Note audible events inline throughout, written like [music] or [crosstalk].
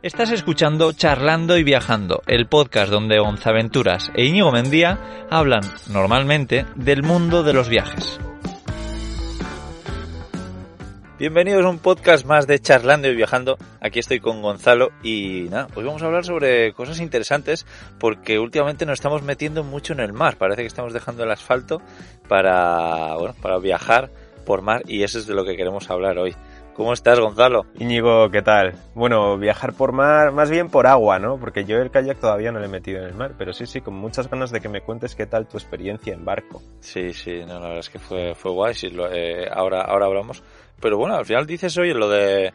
Estás escuchando Charlando y Viajando, el podcast donde Gonzaventuras e Íñigo Mendía hablan normalmente del mundo de los viajes. Bienvenidos a un podcast más de Charlando y Viajando. Aquí estoy con Gonzalo y nada, hoy vamos a hablar sobre cosas interesantes porque últimamente nos estamos metiendo mucho en el mar. Parece que estamos dejando el asfalto para, bueno, para viajar por mar y eso es de lo que queremos hablar hoy. ¿Cómo estás, Gonzalo? Íñigo, ¿qué tal? Bueno, viajar por mar, más bien por agua, ¿no? Porque yo el kayak todavía no lo he metido en el mar, pero sí, sí, con muchas ganas de que me cuentes qué tal tu experiencia en barco. Sí, sí, no, la verdad es que fue, fue guay, sí, lo, eh, ahora, ahora hablamos. Pero bueno, al final dices, oye, lo de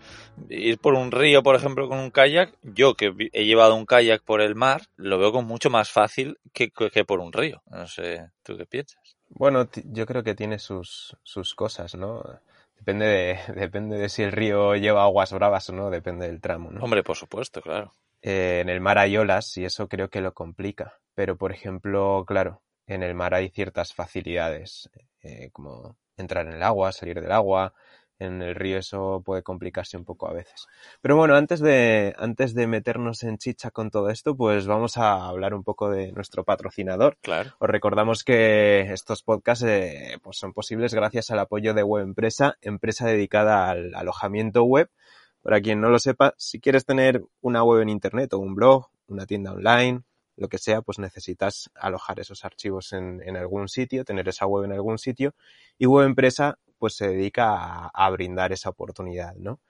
ir por un río, por ejemplo, con un kayak, yo que he llevado un kayak por el mar, lo veo con mucho más fácil que, que por un río. No sé, ¿tú qué piensas? Bueno, yo creo que tiene sus, sus cosas, ¿no? Depende de, [laughs] depende de si el río lleva aguas bravas o no, depende del tramo, ¿no? Hombre, por supuesto, claro. Eh, en el mar hay olas y eso creo que lo complica. Pero, por ejemplo, claro, en el mar hay ciertas facilidades, eh, como entrar en el agua, salir del agua, en el río eso puede complicarse un poco a veces. Pero bueno, antes de, antes de meternos en chicha con todo esto, pues vamos a hablar un poco de nuestro patrocinador. Claro. Os recordamos que estos podcasts eh, pues son posibles gracias al apoyo de Web Empresa, empresa dedicada al alojamiento web. Para quien no lo sepa, si quieres tener una web en Internet o un blog, una tienda online, lo que sea, pues necesitas alojar esos archivos en, en, algún sitio, tener esa web en algún sitio. Y Web Empresa pues se dedica a, brindar esa oportunidad, ¿no?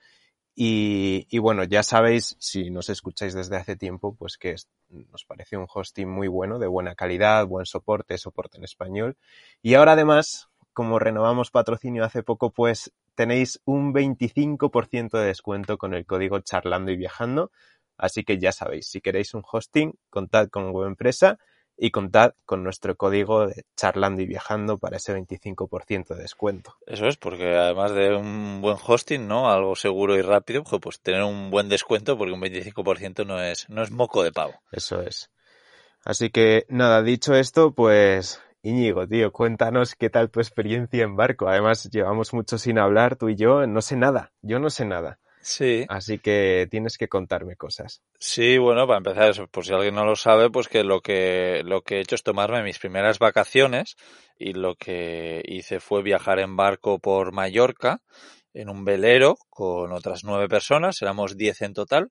Y, bueno, ya sabéis, si nos escucháis desde hace tiempo, pues que nos parece un hosting muy bueno, de buena calidad, buen soporte, soporte en español. Y ahora además, como renovamos patrocinio hace poco, pues tenéis un 25% de descuento con el código charlando y viajando. Así que ya sabéis, si queréis un hosting, contad con Web Empresa y contad con nuestro código de charlando y viajando para ese 25% de descuento. Eso es, porque además de un buen hosting, ¿no? Algo seguro y rápido, pues tener un buen descuento porque un 25% no es, no es moco de pavo. Eso es. Así que nada, dicho esto, pues Íñigo, tío, cuéntanos qué tal tu experiencia en barco. Además, llevamos mucho sin hablar, tú y yo, no sé nada, yo no sé nada. Sí. Así que tienes que contarme cosas. Sí, bueno, para empezar, eso, por si alguien no lo sabe, pues que lo que lo que he hecho es tomarme mis primeras vacaciones y lo que hice fue viajar en barco por Mallorca en un velero con otras nueve personas, éramos diez en total.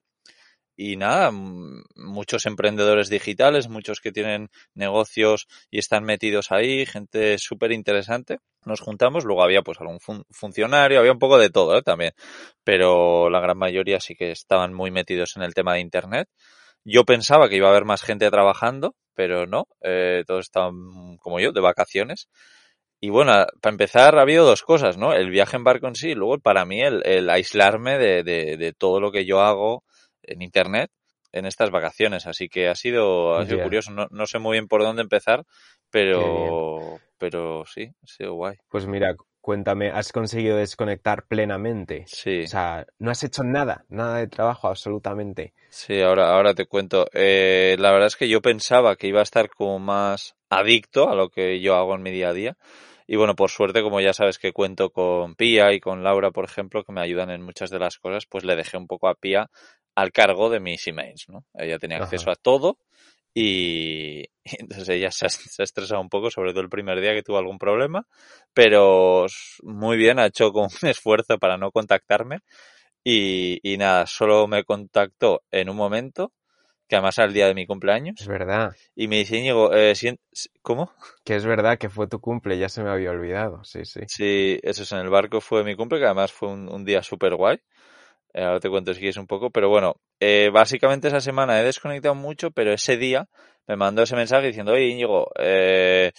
Y nada, muchos emprendedores digitales, muchos que tienen negocios y están metidos ahí, gente súper interesante nos juntamos, luego había pues algún fun funcionario, había un poco de todo ¿eh? también, pero la gran mayoría sí que estaban muy metidos en el tema de Internet. Yo pensaba que iba a haber más gente trabajando, pero no, eh, todos estaban como yo, de vacaciones. Y bueno, para empezar ha habido dos cosas, ¿no? El viaje en barco en sí, y luego para mí el, aislarme de, de, todo lo que yo hago en Internet en estas vacaciones. Así que ha sido, ha sido yeah. curioso. No, no sé muy bien por dónde empezar, pero, pero sí, ha sido guay. Pues mira, cuéntame, ¿has conseguido desconectar plenamente? Sí. O sea, no has hecho nada, nada de trabajo, absolutamente. Sí, ahora, ahora te cuento. Eh, la verdad es que yo pensaba que iba a estar como más adicto a lo que yo hago en mi día a día. Y bueno, por suerte, como ya sabes que cuento con Pía y con Laura, por ejemplo, que me ayudan en muchas de las cosas, pues le dejé un poco a Pía al cargo de mis emails, ¿no? Ella tenía acceso a todo [laughs] y, entonces ella se ha, se ha, estresado un poco, sobre todo el primer día que tuvo algún problema, pero muy bien, ha hecho como [laughs] un esfuerzo para no contactarme y, y nada, solo me contactó en un momento que además era el día de mi cumpleaños. Es verdad. Y me dice, Íñigo, eh, ¿cómo? Que es verdad que fue tu cumple, ya se me había olvidado, sí, sí. Sí, eso es, en el barco fue mi cumple, que además fue un, un día súper guay. Eh, ahora te cuento si quieres un poco, pero bueno, eh, básicamente esa semana he desconectado mucho, pero ese día me mandó ese mensaje diciendo, oye Íñigo, eh,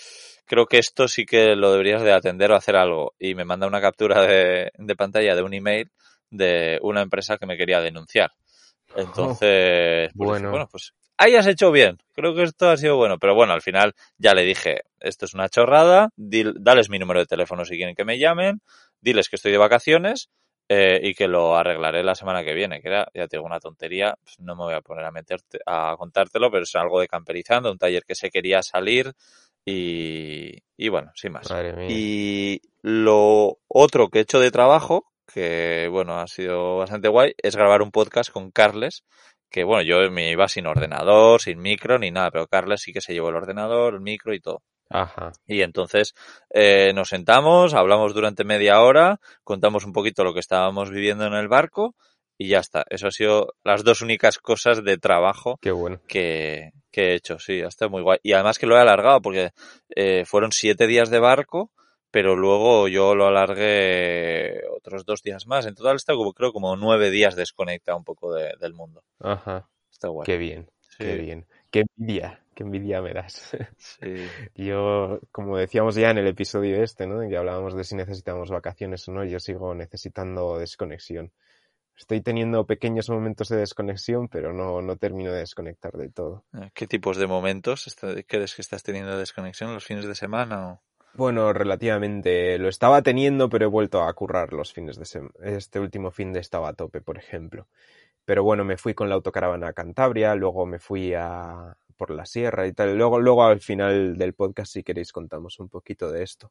creo que esto sí que lo deberías de atender o hacer algo. Y me manda una captura de, de pantalla de un email de una empresa que me quería denunciar. Entonces, oh, bueno. Pues, bueno, pues hayas hecho bien. Creo que esto ha sido bueno. Pero bueno, al final ya le dije, esto es una chorrada, dil, dales mi número de teléfono si quieren que me llamen, diles que estoy de vacaciones eh, y que lo arreglaré la semana que viene. Que era, ya tengo una tontería, pues no me voy a poner a meterte, a contártelo, pero es algo de camperizando, un taller que se quería salir y, y bueno, sin más. Y lo otro que he hecho de trabajo, que bueno, ha sido bastante guay, es grabar un podcast con Carles, que bueno, yo me iba sin ordenador, sin micro ni nada, pero Carles sí que se llevó el ordenador, el micro y todo. Ajá. Y entonces eh, nos sentamos, hablamos durante media hora, contamos un poquito lo que estábamos viviendo en el barco y ya está. Eso ha sido las dos únicas cosas de trabajo Qué bueno. que, que he hecho, sí, ha estado muy guay. Y además que lo he alargado porque eh, fueron siete días de barco, pero luego yo lo alargué otros dos días más. En total está como, creo como nueve días desconectado un poco de- del mundo. Ajá. Está guay. Qué bien, qué bien. Qué envidia, qué envidia me das. sí. [laughs] Yo, como decíamos ya en el episodio este, ¿no? En que hablábamos de si necesitamos vacaciones o no, yo sigo necesitando desconexión. Estoy teniendo pequeños momentos de desconexión, pero no, no termino de desconectar del todo. ¿Qué tipos de momentos crees que estás teniendo de desconexión los fines de semana? O... Bueno, relativamente lo estaba teniendo, pero he vuelto a currar los fines de semana. Este último fin de estaba a tope, por ejemplo. Pero bueno, me fui con la autocaravana a Cantabria, luego me fui a por la sierra y tal. Luego, luego al final del podcast, si queréis, contamos un poquito de esto.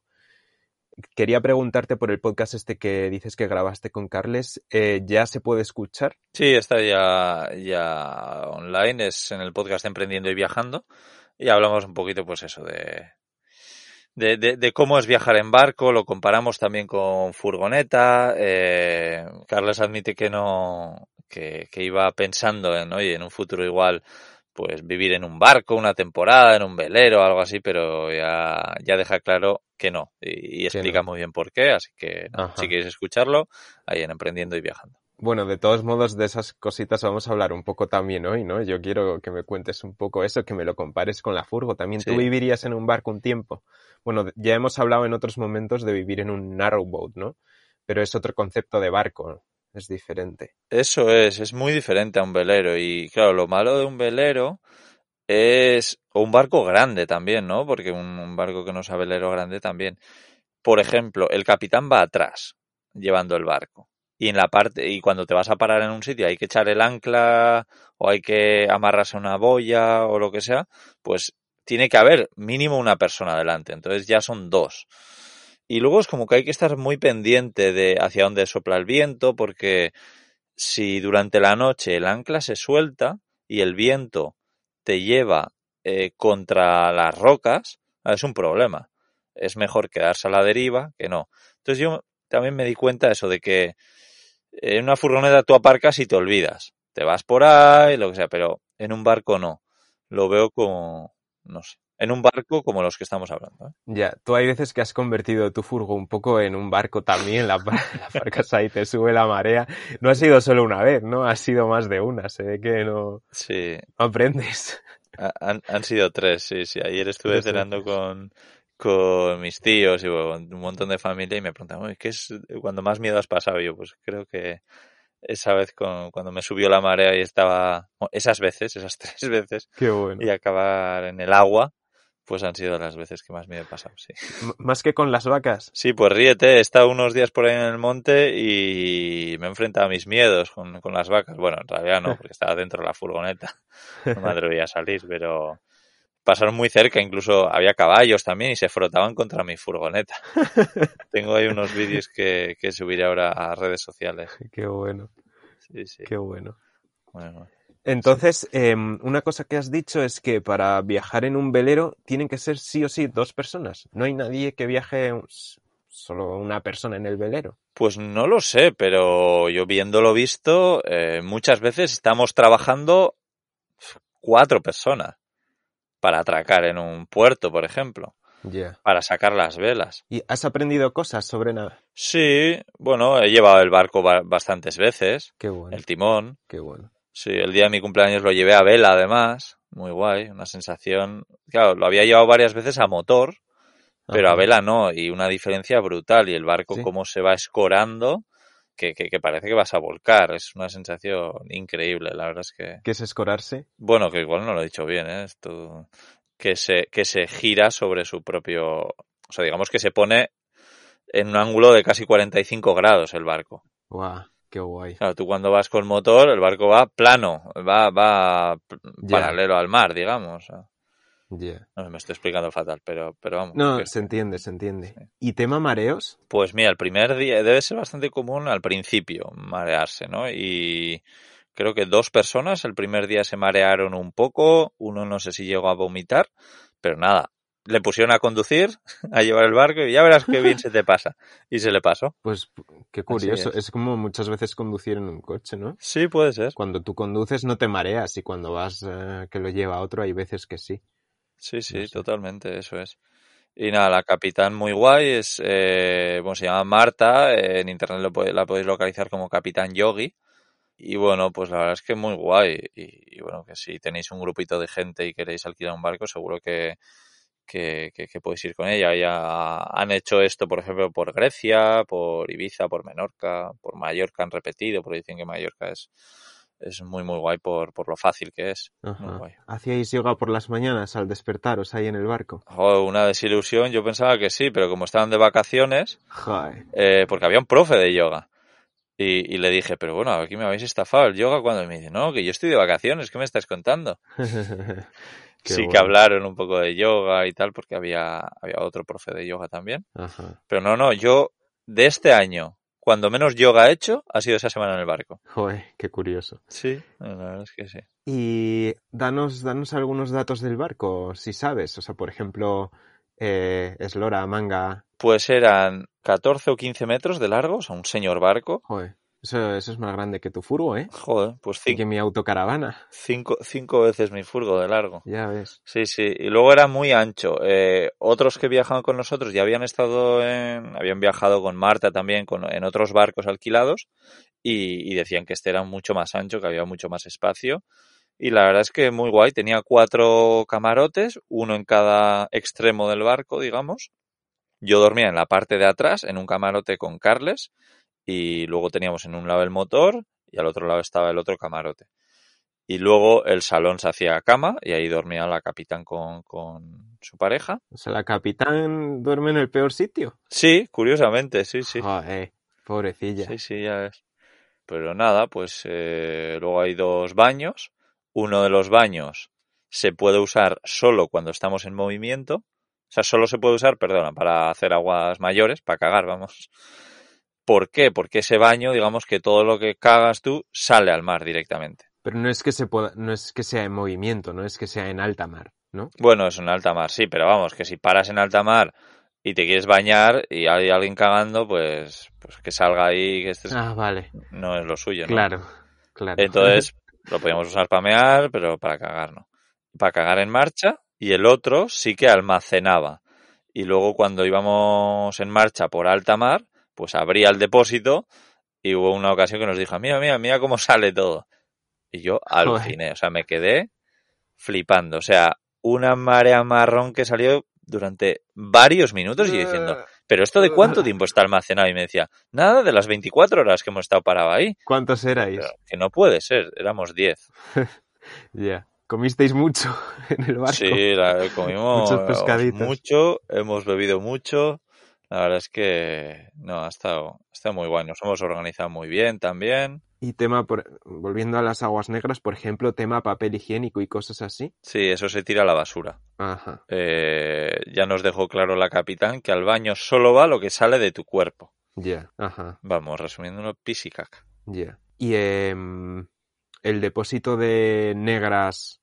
Quería preguntarte por el podcast este que dices que grabaste con Carles. eh, ¿Ya se puede escuchar? Sí, está ya, ya online, es en el podcast Emprendiendo y Viajando. Y hablamos un poquito, pues eso, de, de, de, de cómo es viajar en barco, lo comparamos también con furgoneta. Eh, Carles admite que no, que, que iba pensando en, oye, en un futuro igual, pues vivir en un barco, una temporada, en un velero, algo así, pero ya, ya deja claro que no. Y, y explica no. muy bien por qué, así que no, si queréis escucharlo, ahí en Emprendiendo y Viajando. Bueno, de todos modos, de esas cositas vamos a hablar un poco también hoy, ¿no? Yo quiero que me cuentes un poco eso, que me lo compares con la furgo. También tú vivirías en un barco un tiempo. Bueno, ya hemos hablado en otros momentos de vivir en un narrowboat, ¿no? Pero es otro concepto de barco, es diferente. Eso es, es muy diferente a un velero. Y claro, lo malo de un velero es, o un barco grande también, ¿no? Porque un, un barco que no sea velero grande también. Por ejemplo, el capitán va atrás, llevando el barco. Y en la parte, y cuando te vas a parar en un sitio hay que echar el ancla, o hay que amarrarse una boya, o lo que sea, pues tiene que haber mínimo una persona delante. Entonces ya son dos. Y luego es como que hay que estar muy pendiente de hacia dónde sopla el viento, porque si durante la noche el ancla se suelta y el viento te lleva eh, contra las rocas, es un problema. Es mejor quedarse a la deriva que no. Entonces yo también me di cuenta eso, de que en una furgoneta tú aparcas y te olvidas. Te vas por ahí, lo que sea, pero en un barco no. Lo veo como, no sé, en un barco como los que estamos hablando. ¿eh? Ya, tú hay veces que has convertido tu furgo un poco en un barco también, la, [laughs] la aparcas ahí, te sube la marea. No ha sido solo una vez, ¿no? Ha sido más de una, se ve que no, Sí, no aprendes. ha- han, han sido tres, sí, sí. Ayer estuve cenando con, con mis tíos y con un montón de familia y me preguntaban, "Uy, ¿qué es cuando más miedo has pasado? Y yo, pues creo que esa vez con, cuando me subió la marea y estaba, esas veces, esas [laughs] tres veces, Qué bueno. y acabar en el agua, pues han sido las veces que más miedo he pasado, sí. Más que con las vacas. Sí, pues ríete, he estado unos días por ahí en el monte y me he enfrentado a mis miedos con, con las vacas. Bueno, en realidad no, porque estaba dentro de la furgoneta, [laughs] no me atrevía a salir, pero pasaron muy cerca, incluso había caballos también y se frotaban contra mi furgoneta. [laughs] Tengo ahí unos vídeos que, que subiré ahora a redes sociales. [laughs] Qué bueno, Sí, sí. qué bueno. Bueno, Entonces, em, una cosa que has dicho es que para viajar en un velero tienen que ser sí o sí dos personas. No hay nadie que viaje solo una persona en el velero. Pues no lo sé, pero yo viéndolo visto, eh, muchas veces estamos trabajando cuatro personas para atracar en un puerto, por ejemplo, para sacar las velas. ¿Y has aprendido cosas sobre nada? Sí, bueno, he llevado el barco ba- bastantes veces, Qué bueno, el timón. qué bueno. Sí, el día de mi cumpleaños lo llevé a vela además, muy guay, una sensación. Claro, lo había llevado varias veces a motor, pero a vela no, y una diferencia brutal. Y el barco, Sí. cómo se va escorando, que, que, que parece que vas a volcar. Es una sensación increíble, la verdad es que. ¿Qué es escorarse? Bueno, que igual no lo he dicho bien, ¿eh? Esto, que se, que se gira sobre su propio. O sea, digamos que se pone en un ángulo de casi 45 grados el barco. Guau, qué guay. Claro, tú cuando vas con motor, el barco va plano, va, va Ya. paralelo al mar, digamos. No me estoy explicando fatal, pero, pero vamos. No, que- se entiende, se entiende. Sí. ¿Y tema mareos? Pues mira, el primer día debe ser bastante común al principio marearse, ¿no? Y creo que dos personas el primer día se marearon un poco, uno no sé si llegó a vomitar, pero nada, le pusieron a conducir, [laughs] a llevar el barco y ya verás qué bien se te pasa. Y se le pasó. Pues qué curioso. es. Es. como muchas veces conducir en un coche, ¿no? Sí, puede ser. Cuando tú conduces no te mareas y cuando vas eh, que lo lleva otro hay veces que sí. Sí, sí, No sé. totalmente, eso es. Y nada, la capitán muy guay es, eh, bueno, se llama Marta, eh, en internet lo puede- la podéis localizar como Capitán Yogi. Y bueno, pues la verdad es que muy guay. Y, y bueno, que si tenéis un grupito de gente y queréis alquilar un barco, seguro que, que, que- que podéis ir con ella. Ya han hecho esto, por ejemplo, por Grecia, por Ibiza, por Menorca, por Mallorca han repetido, porque dicen que Mallorca es, es muy, muy guay por, por lo fácil que es. Muy Ajá. guay. ¿Hacíais yoga por las mañanas al despertaros ahí en el barco? Joder, una desilusión, yo pensaba que sí, pero como estaban de vacaciones, eh, porque había un profe de yoga. Y, y le dije, pero bueno, aquí me habéis estafado el yoga cuando me dice, no, que yo estoy de vacaciones, ¿qué me estás contando? [laughs] Sí que hablaron un poco de yoga y tal, porque había, había otro profe de yoga también. Ajá. Pero no, no, yo de este año, cuando menos yoga he hecho, ha sido esa semana en el barco. Joder, qué curioso. Sí, la verdad es que sí. Y danos, danos algunos datos del barco, si sabes. O sea, por ejemplo, eh, eslora, manga. Pues eran 14 o 15 metros de largo, o sea, un señor barco. Joder, eso, eso es más grande que tu furgo, ¿eh? Joder, pues Y cinco, que mi autocaravana. cinco, cinco veces mi furgo de largo. Ya ves. Sí, sí, y luego era muy ancho. Eh, otros que viajaban con nosotros ya habían estado en, habían viajado con Marta también con, en otros barcos alquilados y, y decían que este era mucho más ancho, que había mucho más espacio. Y la verdad es que muy guay, tenía cuatro camarotes, uno en cada extremo del barco, digamos. Yo dormía en la parte de atrás, en un camarote con Carles, y luego teníamos en un lado el motor y al otro lado estaba el otro camarote. Y luego el salón se hacía cama y ahí dormía la capitán con, con su pareja. O sea, la capitán duerme en el peor sitio. Sí, curiosamente, sí, sí. Joder, pobrecilla. Sí, sí, ya ves. Pero nada, pues eh, luego hay dos baños. Uno de los baños se puede usar solo cuando estamos en movimiento. O sea, solo se puede usar, perdona, para hacer aguas mayores, para cagar, vamos. ¿Por qué? Porque ese baño, digamos que todo lo que cagas tú sale al mar directamente. Pero no es que se pueda, no es que sea en movimiento, no es que sea en alta mar, ¿no? Bueno, es en alta mar, sí, pero vamos, que si paras en alta mar y te quieres bañar y hay alguien cagando, pues, pues que salga ahí, que este Ah, vale. no es lo suyo, ¿no? Claro, claro. Entonces, [laughs] lo podíamos usar para mear, pero para cagar no. Para cagar en marcha, y el otro sí que almacenaba. Y luego cuando íbamos en marcha por alta mar, pues abría el depósito y hubo una ocasión que nos dijo, mira, mira, mira cómo sale todo. Y yo aluciné, o sea, me quedé flipando. O sea, una marea marrón que salió durante varios minutos y yo diciendo, ¿pero esto de cuánto tiempo está almacenado? Y me decía, nada, de las 24 horas que hemos estado parado ahí. ¿Cuántos erais? Pero que no puede ser, éramos 10. [laughs] Ya. ¿Comisteis mucho [laughs] en el barco? Sí, la, comimos Muchos pescaditos. mucho, hemos bebido mucho. La verdad es que no, ha estado, ha estado muy guay. Nos hemos organizado muy bien también. Y tema, por, volviendo a las aguas negras, por ejemplo, tema papel higiénico y cosas así. Sí, eso se tira a la basura. Ajá. Eh, ya nos dejó claro la capitán que al baño solo va lo que sale de tu cuerpo. Ya, ajá, Vamos, resumiéndolo, pis y caca. ya. Y em, el depósito de negras,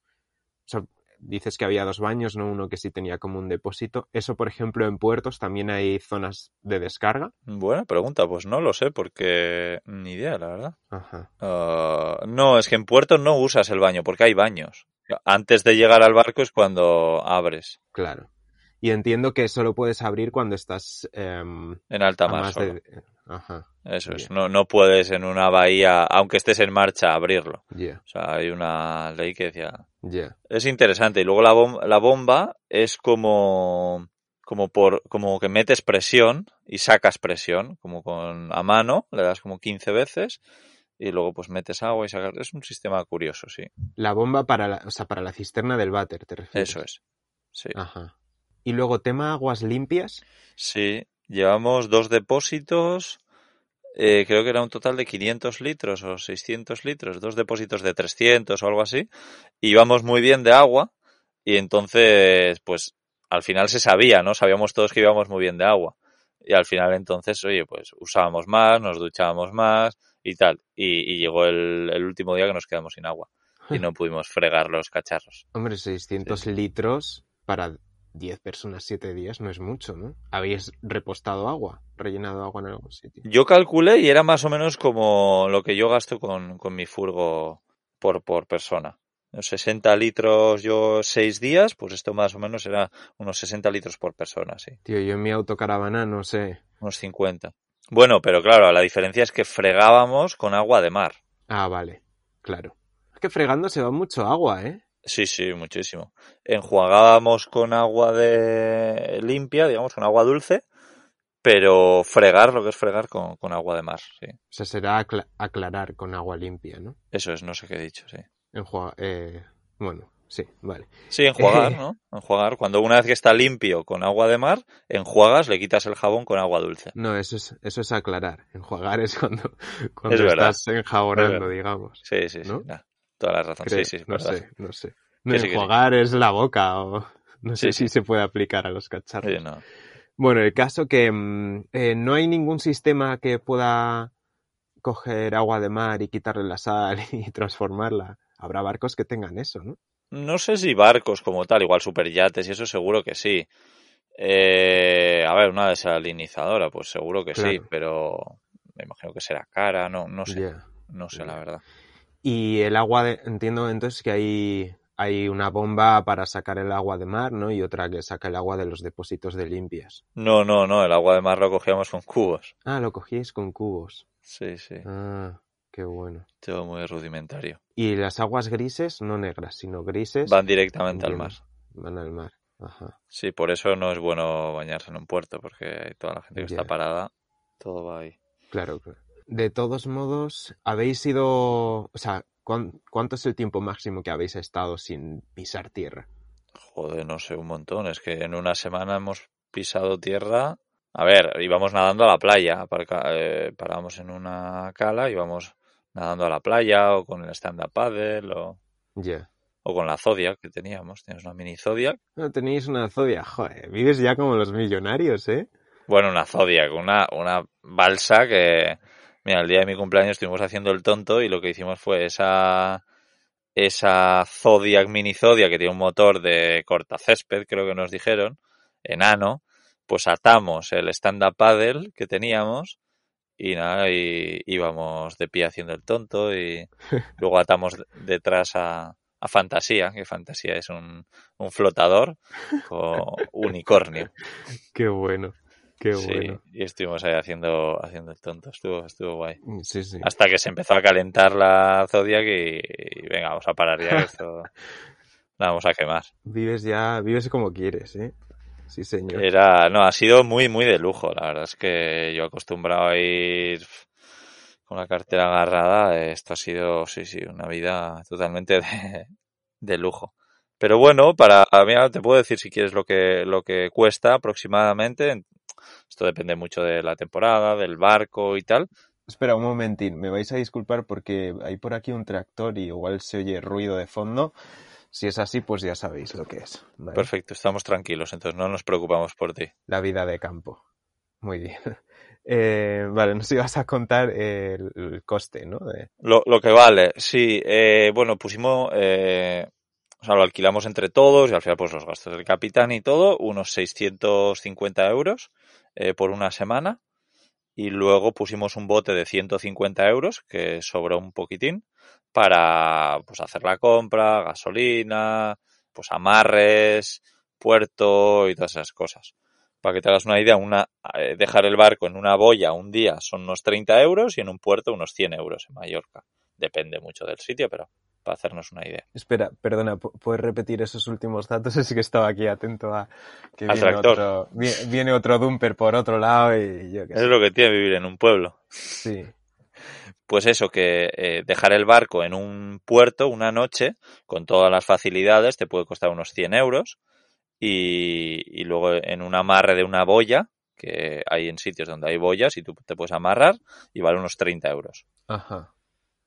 o sea, dices que había dos baños, ¿no? Uno que sí tenía como un depósito. Eso, por ejemplo, en puertos también hay zonas de descarga. Buena pregunta, pues no lo sé, porque ni idea, la verdad. Ajá. Ah, no, es que en puerto no usas el baño, porque hay baños. Antes de llegar al barco es cuando abres. Claro. Y entiendo que solo puedes abrir cuando estás em, En alta mar más solo. de... Ajá, Eso es. No, no puedes en una bahía, aunque estés en marcha, abrirlo. O sea, hay una ley que decía. Es interesante. Y luego la, bom- la bomba es como, como por, como que metes presión y sacas presión, como con a mano, le das como 15 veces y luego pues metes agua y sacas. Es un sistema curioso, sí. La bomba para la, o sea, para la cisterna del váter, ¿te refieres? Eso es. Sí. Ajá. Y luego, tema aguas limpias. Sí. Llevamos dos depósitos. Eh, creo que era un total de 500 litros o 600 litros, dos depósitos de 300 o algo así. Íbamos muy bien de agua y entonces, pues al final se sabía, ¿no? Sabíamos todos que íbamos muy bien de agua. Y al final entonces, oye, pues usábamos más, nos duchábamos más y tal. Y, y llegó el, el último día que nos quedamos sin agua y no pudimos fregar los cacharros. Hombre, 600 Sí. litros para 10 personas 7 días no es mucho, ¿no? ¿Habéis repostado agua? ¿Rellenado agua en algún sitio? Yo calculé y era más o menos como lo que yo gasto con, con mi furgo por, por persona. Unos 60 litros yo seis días, pues esto más o menos era unos 60 litros por persona, sí. Tío, yo en mi autocaravana no sé. Unos 50. Bueno, pero claro, la diferencia es que fregábamos con agua de mar. Ah, vale, claro. Es que fregando se va mucho agua, ¿eh? Sí, sí, muchísimo. Enjuagábamos con agua de limpia, digamos, con agua dulce, pero fregar, lo que es fregar con, con agua de mar, sí. O sea, será acla- aclarar con agua limpia, ¿no? Eso es, no sé qué he dicho, sí. Enjua- eh, bueno, sí, vale. Sí, enjuagar, [laughs] ¿no? Enjuagar. Cuando una vez que está limpio con agua de mar, enjuagas, le quitas el jabón con agua dulce. No, eso es, eso es aclarar. Enjuagar es cuando, cuando Es estás enjabonando, Es digamos. Sí, sí, sí. ¿No? nah, toda la razón. Creo. sí, sí, es no verdad. sé, no sé. No, sí, enjuagar es la boca o... No sé si se puede aplicar a los cacharros. Sí, no. Bueno, el caso que mm, eh, no hay ningún sistema que pueda coger agua de mar y quitarle la sal [laughs] y transformarla. Habrá barcos que tengan eso, ¿no? No sé si barcos como tal, igual superyates y eso seguro que sí. Eh, a ver, una desalinizadora, pues seguro que sí, pero me imagino que será cara, no, no sé, no sé la verdad. Y el agua, de, entiendo entonces que hay, hay una bomba para sacar el agua de mar, ¿no? Y otra que saca el agua de los depósitos de limpias. No, no, no, el agua de mar lo cogíamos con cubos. Ah, lo cogíais con cubos. Sí, sí, Ah, qué bueno. todo muy rudimentario. Y las aguas grises, no negras, sino grises, Van directamente al mar. van al mar. Ajá. Sí, por eso no es bueno bañarse en un puerto, porque toda la gente que está parada, todo va ahí. Claro, claro. De todos modos, habéis ido, o sea, ¿cuán- ¿cuánto es el tiempo máximo que habéis estado sin pisar tierra? Joder, no sé, un montón. Es que en una semana hemos pisado tierra. A ver, íbamos nadando a la playa. aparca- eh, parábamos en una cala, íbamos nadando a la playa o con el stand-up paddle o, con la Zodiac que teníamos. Tienes una mini Zodiac. No tenéis una zodia, joder, vives ya como los millonarios, ¿eh? Bueno, una Zodiac, una, una balsa que... Mira, el día de mi cumpleaños estuvimos haciendo el tonto y lo que hicimos fue esa esa Zodiac, mini Zodiac que tiene un motor de cortacésped, creo que nos dijeron, enano, pues atamos el stand-up paddle que teníamos y nada, y íbamos de pie haciendo el tonto y [laughs] luego atamos detrás a, a Fantasía, que Fantasía es un, un flotador [laughs] con unicornio. Qué bueno, qué Sí, y estuvimos ahí haciendo, haciendo el tonto, estuvo, estuvo guay. Sí, sí. Hasta que se empezó a calentar la Zodiac y, y venga, vamos a parar ya esto [laughs] la vamos a quemar. Vives ya, vives como quieres, ¿eh? Sí, señor. Era, no, ha sido muy, muy de lujo. La verdad es que yo acostumbrado a ir con la cartera agarrada, esto ha sido, sí, sí, una vida totalmente [laughs] de, de lujo. Pero bueno, para, mira, te puedo decir si quieres lo que, lo que cuesta aproximadamente. Esto depende mucho de la temporada, del barco y tal. Espera un momentín, me vais a disculpar porque hay por aquí un tractor y igual se oye ruido de fondo. Si es así, pues ya sabéis lo que es. ¿vale? Perfecto, estamos tranquilos, entonces no nos preocupamos por ti. La vida de campo. Muy bien. [laughs] Eh, vale, nos ibas a contar el, el coste, ¿no? De- Lo, lo que vale, sí. Eh, bueno, pusimos, eh, o sea, lo alquilamos entre todos y al final pues los gastos del capitán y todo, unos 650 euros eh, por una semana. Y luego pusimos un bote de 150 euros, que sobró un poquitín, para pues hacer la compra, gasolina, pues amarres, puerto y todas esas cosas. Para que te hagas una idea, una, eh, dejar el barco en una boya un día son unos 30 euros y en un puerto unos 100 euros en Mallorca. Depende mucho del sitio, pero para hacernos una idea. Espera, perdona, ¿pu- ¿puedes repetir esos últimos datos? [laughs] Es que estaba aquí atento a que Al viene tractor. otro, vi- viene otro dumper por otro lado y yo qué Es sé. lo que tiene vivir en un pueblo. Sí, Pues eso, que eh, dejar el barco en un puerto una noche con todas las facilidades te puede costar unos 100 euros y, y luego en un amarre de una boya, que hay en sitios donde hay boyas y tú te puedes amarrar y vale unos 30 euros. ajá,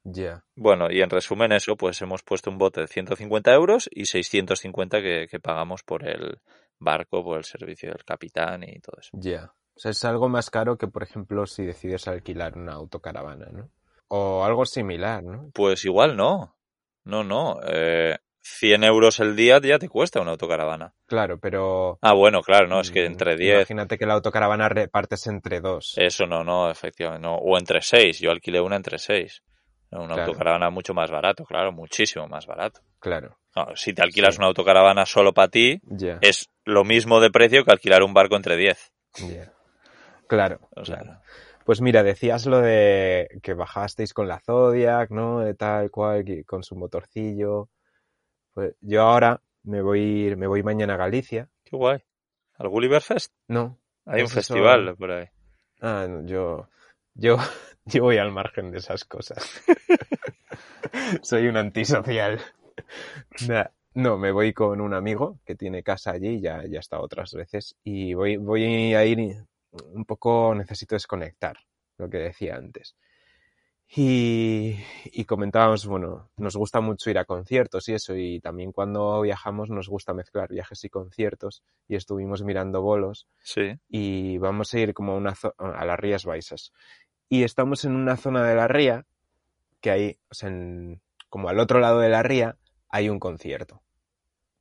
ya. Bueno, y en resumen eso, pues hemos puesto un bote de 150 euros y 650 que, que pagamos por el barco, por el servicio del capitán y todo eso. Ya. O sea, es algo más caro que, por ejemplo, si decides alquilar una autocaravana, ¿no? O algo similar, ¿no? Pues igual no. No, no. Eh, 100 euros el día ya te cuesta una autocaravana. Claro, pero... Ah, bueno, claro, no, es que mm, entre 10... Imagínate que la autocaravana repartes entre dos. Eso no, no, efectivamente, no. O entre 6, yo alquilé una entre 6. Una Claro. autocaravana mucho más barato, claro, muchísimo más barato. Claro, No, si te alquilas Sí. una autocaravana solo para ti, es lo mismo de precio que alquilar un barco entre 10. ya. Claro, O sea, claro. Pues mira, decías lo de que bajasteis con la Zodiac, ¿no? De tal cual, con su motorcillo. Pues yo ahora me voy, me voy mañana a Galicia. qué guay. ¿Al Gulliver Fest? No. Hay un eso- festival por ahí. Ah, no, yo, yo, [laughs] yo voy al margen de esas cosas. [laughs] Soy un antisocial. Nah, No, me voy con un amigo que tiene casa allí, ya, ya estado otras veces, y voy, voy a ir un poco, necesito desconectar, lo que decía antes. Y, y comentábamos, bueno, nos gusta mucho ir a conciertos y eso, y también cuando viajamos nos gusta mezclar viajes y conciertos, y estuvimos mirando bolos, Sí. y vamos a ir como a, una a las Rías Baixas. Y estamos en una zona de la ría que hay, o sea, en- como al otro lado de la ría hay un concierto.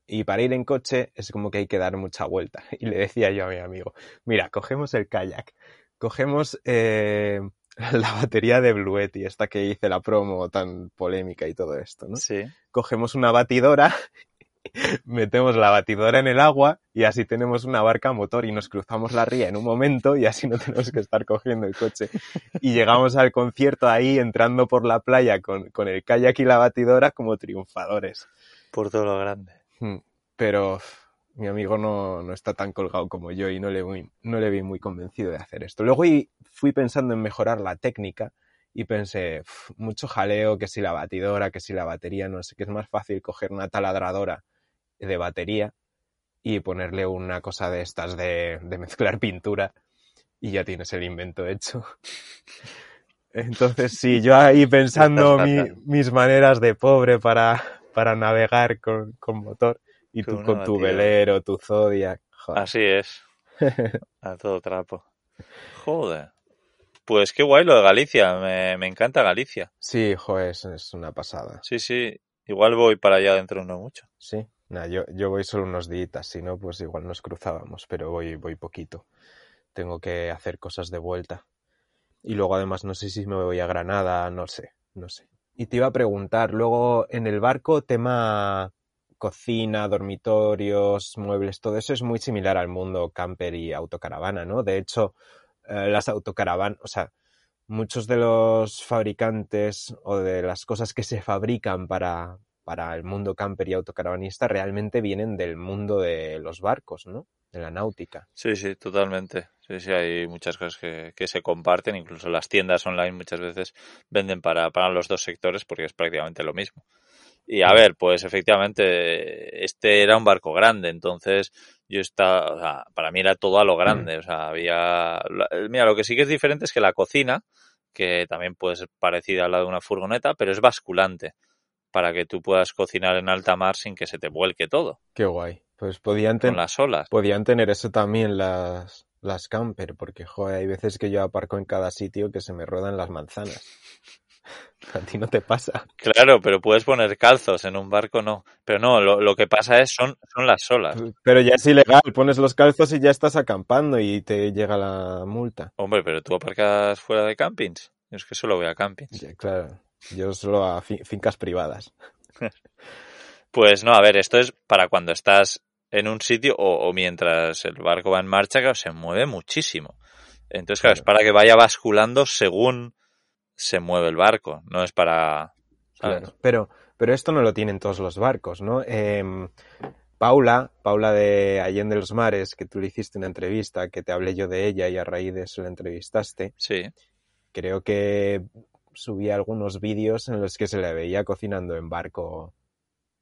Y para ir en coche es como que hay que dar mucha vuelta. [laughs] Y le decía yo a mi amigo, mira, cogemos el kayak, cogemos eh, [laughs] la batería de Bluetti, esta que hice la promo tan polémica y todo esto, ¿no? Sí. cogemos una batidora, [laughs] metemos la batidora en el agua y así tenemos una barca motor y nos cruzamos la ría en un momento y así no [laughs] tenemos que estar cogiendo el coche. Y llegamos al concierto ahí entrando por la playa con, con el kayak y la batidora como triunfadores. Por todo lo grande. Hmm, Pero mi amigo no, no está tan colgado como yo y no le, vi- no le vi muy convencido de hacer esto. Luego fui pensando en mejorar la técnica y pensé, "Uf, mucho jaleo, que si la batidora, que si la batería, no sé, que es más fácil coger una taladradora de batería y ponerle una cosa de estas de, de mezclar pintura y ya tienes el invento hecho. Entonces, sí, yo ahí [laughs] pensando mi- mis maneras de pobre para, para navegar con, con motor y tú con tu velero, tu Zodiac. joder. Así es. [laughs] A todo trapo. Joder. Pues qué guay lo de Galicia. Me, me encanta Galicia. Sí, joder, es, es una pasada. Sí, sí. Igual voy para allá dentro de no mucho. Sí, Nah, yo, yo voy solo unos días, si no, pues igual nos cruzábamos, pero voy, voy poquito. Tengo que hacer cosas de vuelta. Y luego además no sé si me voy a Granada, no sé, no sé. Y te iba a preguntar, luego en el barco, tema cocina, dormitorios, muebles, todo eso es muy similar al mundo camper y autocaravana, ¿no? De hecho, eh, las autocaravanas, o sea, muchos de los fabricantes o de las cosas que se fabrican para, para el mundo camper y autocaravanista realmente vienen del mundo de los barcos, ¿no? De la náutica. Sí, sí, totalmente. Sí, sí, hay muchas cosas que, que se comparten. Incluso las tiendas online muchas veces venden para, para los dos sectores porque es prácticamente lo mismo. Y a ver, pues efectivamente, este era un barco grande, entonces yo estaba, o sea, para mí era todo a lo grande, o sea, había, mira, lo que sí que es diferente es que la cocina, que también puede ser parecida a la de una furgoneta, pero es basculante, para que tú puedas cocinar en alta mar sin que se te vuelque todo, Qué guay. Pues podían, con ten- las olas. podían tener eso también las, las camper, porque joder, hay veces que yo aparco en cada sitio que se me rodan las manzanas. [laughs] A ti no te pasa. Claro, pero puedes poner calzos en un barco, no. Pero no, lo, lo que pasa es son, son las olas. Pero ya es ilegal, pones los calzos y ya estás acampando y te llega la multa. Hombre, pero tú aparcas fuera de campings. Yo es que solo voy a campings. Ya, claro, yo solo a fi- fincas privadas. [laughs] Pues no, a ver, esto es para cuando estás en un sitio o, o mientras el barco va en marcha, claro, se mueve muchísimo. Entonces, claro, es para que vaya basculando según se mueve el barco, no es para... ¿sabes? Claro, pero, pero esto no lo tienen todos los barcos, ¿no? Em, Paula, Paula de Allende los Mares, que tú le hiciste una entrevista, que te hablé yo de ella y a raíz de eso la entrevistaste, Sí, creo que subía algunos vídeos en los que se le veía cocinando en barco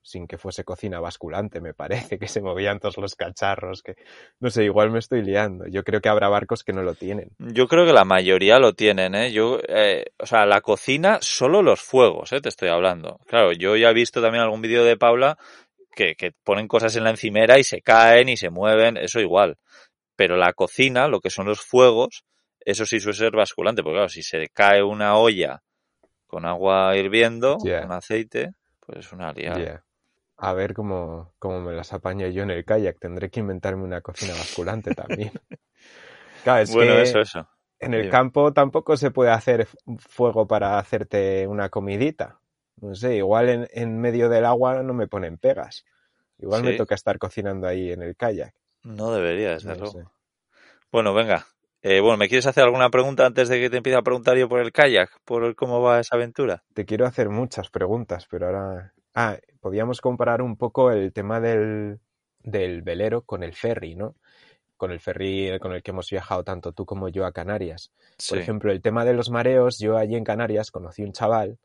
sin que fuese cocina basculante, me parece, que se movían todos los cacharros, que no sé, igual me estoy liando. Yo creo que habrá barcos que no lo tienen. yo creo que la mayoría lo tienen, ¿eh? Yo, eh, o sea, la cocina, solo los fuegos, ¿eh? Te estoy hablando. Claro, yo ya he visto también algún vídeo de Paula que, que ponen cosas en la encimera y se caen y se mueven, eso igual. Pero la cocina, lo que son los fuegos, eso sí suele ser basculante, porque claro, si se cae una olla con agua hirviendo, con aceite, pues una liada. A ver cómo, cómo me las apaño yo en el kayak. Tendré que inventarme una cocina basculante también. [laughs] Claro, es bueno, que eso, eso. en el campo tampoco se puede hacer fuego para hacerte una comidita. No sé, igual en, en medio del agua no me ponen pegas. Igual me toca estar cocinando ahí en el kayak. No debería, desde No luego. sé. Bueno, venga. Eh, bueno, ¿me quieres hacer alguna pregunta antes de que te empiece a preguntar yo por el kayak? ¿Por cómo va esa aventura? Te quiero hacer muchas preguntas, pero ahora... Ah, podíamos comparar un poco el tema del, del velero con el ferry, ¿no? Con el ferry con el que hemos viajado tanto tú como yo a Canarias. Por Sí. ejemplo, el tema de los mareos, yo allí en Canarias conocí un chaval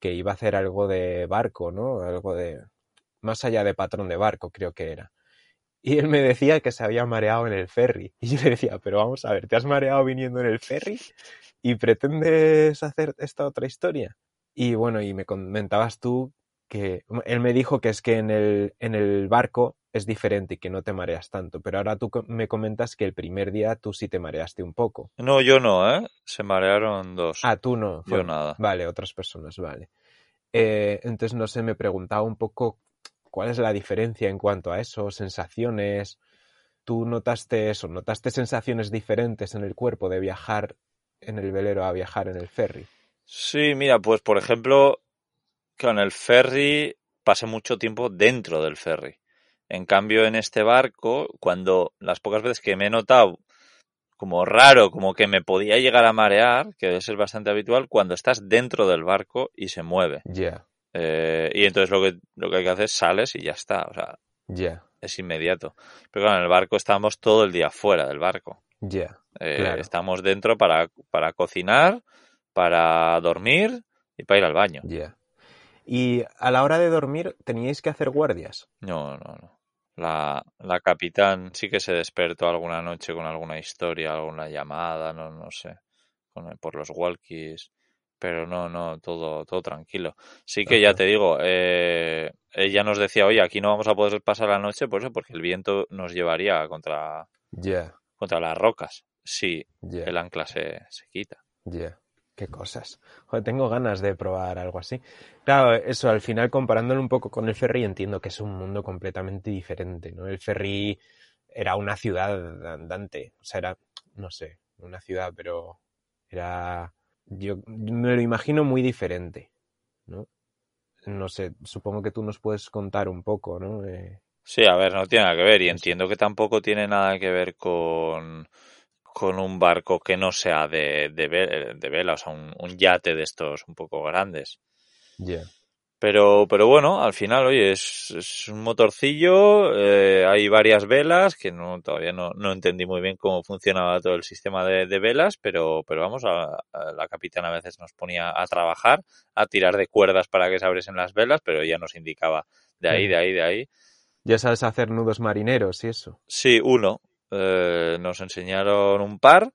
que iba a hacer algo de barco, ¿no? Algo de... Más allá de patrón de barco, creo que era. Y él me decía que se había mareado en el ferry. Y yo le decía, pero vamos a ver, ¿te has mareado viniendo en el ferry? ¿Y pretendes hacer esta otra historia? Y bueno, y me comentabas tú que él me dijo que es que en el, en el barco es diferente y que no te mareas tanto, pero ahora tú me comentas que el primer día tú sí te mareaste un poco. No, yo no, ¿eh? Se marearon dos. Ah, tú no. yo nada. Vale, otras personas, vale. Eh, entonces, no sé, me preguntaba un poco cuál es la diferencia en cuanto a eso, sensaciones. ¿Tú notaste eso? ¿Notaste sensaciones diferentes en el cuerpo de viajar en el velero a viajar en el ferry? Sí, mira, pues por ejemplo, con el ferry pasé mucho tiempo dentro del ferry. En cambio, en este barco, cuando las pocas veces que me he notado como raro, como que me podía llegar a marear, que debe ser bastante habitual, cuando estás dentro del barco y se mueve. Ya, Eh, y entonces lo que, lo que hay que hacer es sales y ya está. O sea, ya, es inmediato. Pero claro, en el barco estamos todo el día fuera del barco. ya. Eh, Claro. Estamos dentro para, para cocinar, para dormir y para ir al baño. Ya. Y a la hora de dormir, ¿teníais que hacer guardias? No, no, no. La, la capitán sí que se despertó alguna noche con alguna historia, alguna llamada, no, no sé, con- por los walkies, pero no, no, todo, todo tranquilo. Sí que ya te digo, eh, ella nos decía, oye, aquí no vamos a poder pasar la noche por eso, porque el viento nos llevaría contra, contra las rocas. Sí, el ancla se, se quita. ya. Qué cosas. Joder, tengo ganas de probar algo así. Claro, eso, al final comparándolo un poco con el ferry, entiendo que es un mundo completamente diferente, ¿no? El ferry era una ciudad andante, o sea, era, no sé, una ciudad, pero era, yo me lo imagino muy diferente, ¿no? No sé, supongo que tú nos puedes contar un poco, ¿no? Eh, Sí, a ver, no tiene nada que ver y entiendo que tampoco tiene nada que ver con, con un barco que no sea de, de, de vela, o sea, un, un yate de estos un poco grandes. ya, Pero, pero bueno, al final, oye, es, es un motorcillo, eh, hay varias velas, que no, todavía no, no entendí muy bien cómo funcionaba todo el sistema de, de velas, pero, pero vamos, a, a la capitana a veces nos ponía a trabajar, a tirar de cuerdas para que se abriesen las velas, pero ella nos indicaba de ahí, de ahí, de ahí. Ya sabes hacer nudos marineros y eso. Sí, uno. Eh, nos enseñaron un par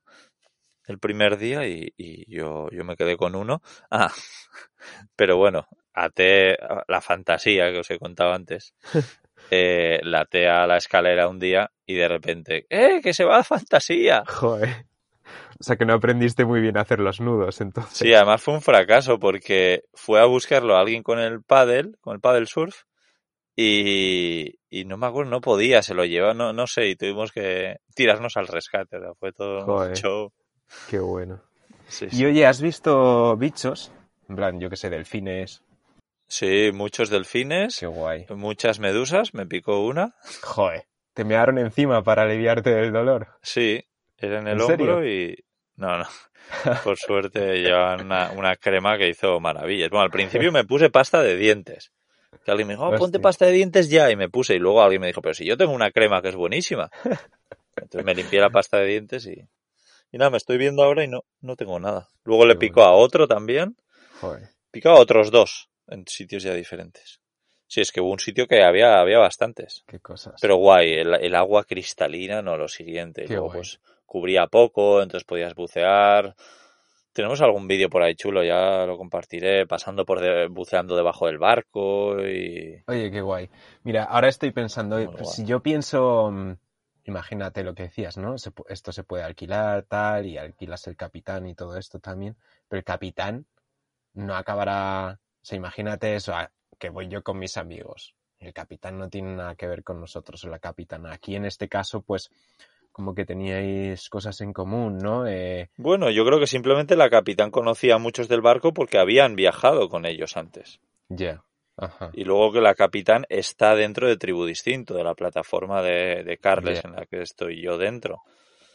el primer día y, y yo, yo me quedé con uno. Ah, [laughs] pero bueno, até la fantasía que os he contado antes. [laughs] Eh, la até a la escalera un día y de repente, ¡eh, que se va la fantasía! Joder. O sea que no aprendiste muy bien a hacer los nudos, entonces. Sí, además fue un fracaso porque fue a buscarlo alguien con el paddle, con el paddle surf, y, y no me acuerdo, no podía, se lo llevó, no, no sé, y tuvimos que tirarnos al rescate, o sea, fue todo un show. Qué bueno. Sí, Y sí. oye, ¿has visto bichos? En plan, yo que sé, delfines. Sí, muchos delfines, Qué guay. muchas medusas, me picó una, Joder. Te mearon encima para aliviarte del dolor. sí, era en el ¿En serio? hombro y... No, no, [laughs] por suerte llevaban una, una crema que hizo maravillas. Bueno, al principio me [laughs] puse pasta de dientes. Que alguien me dijo, "Oh, ponte pasta de dientes ya, y me puse, y luego alguien me dijo, pero si yo tengo una crema que es buenísima. Entonces me limpié la pasta de dientes y... Y nada, me estoy viendo ahora y no, no tengo nada. Luego le picó a otro también, Joder. picó a otros dos en sitios ya diferentes. Sí, es que hubo un sitio que había, había bastantes. Qué cosas. Pero guay, el, el agua cristalina, no lo siguiente. Qué luego guay. pues cubría poco, entonces podías bucear. Tenemos algún vídeo por ahí chulo, ya lo compartiré, pasando por de- buceando debajo del barco y... Oye, qué guay. Mira, ahora estoy pensando, Muy pues, guay. si yo pienso, mm, imagínate lo que decías, ¿no? Se esto se puede alquilar, tal, y alquilas el capitán y todo esto también, pero el capitán no acabará, sea, imagínate eso, que voy yo con mis amigos. El capitán no tiene nada que ver con nosotros o la capitana. Aquí en este caso, pues como que teníais cosas en común, ¿no? Eh... Bueno, yo creo que simplemente la capitán conocía a muchos del barco porque habían viajado con ellos antes. Ya. Ajá. Y luego que la capitán está dentro de Tribu Distinto, de la plataforma de, de Carles en la que estoy yo dentro.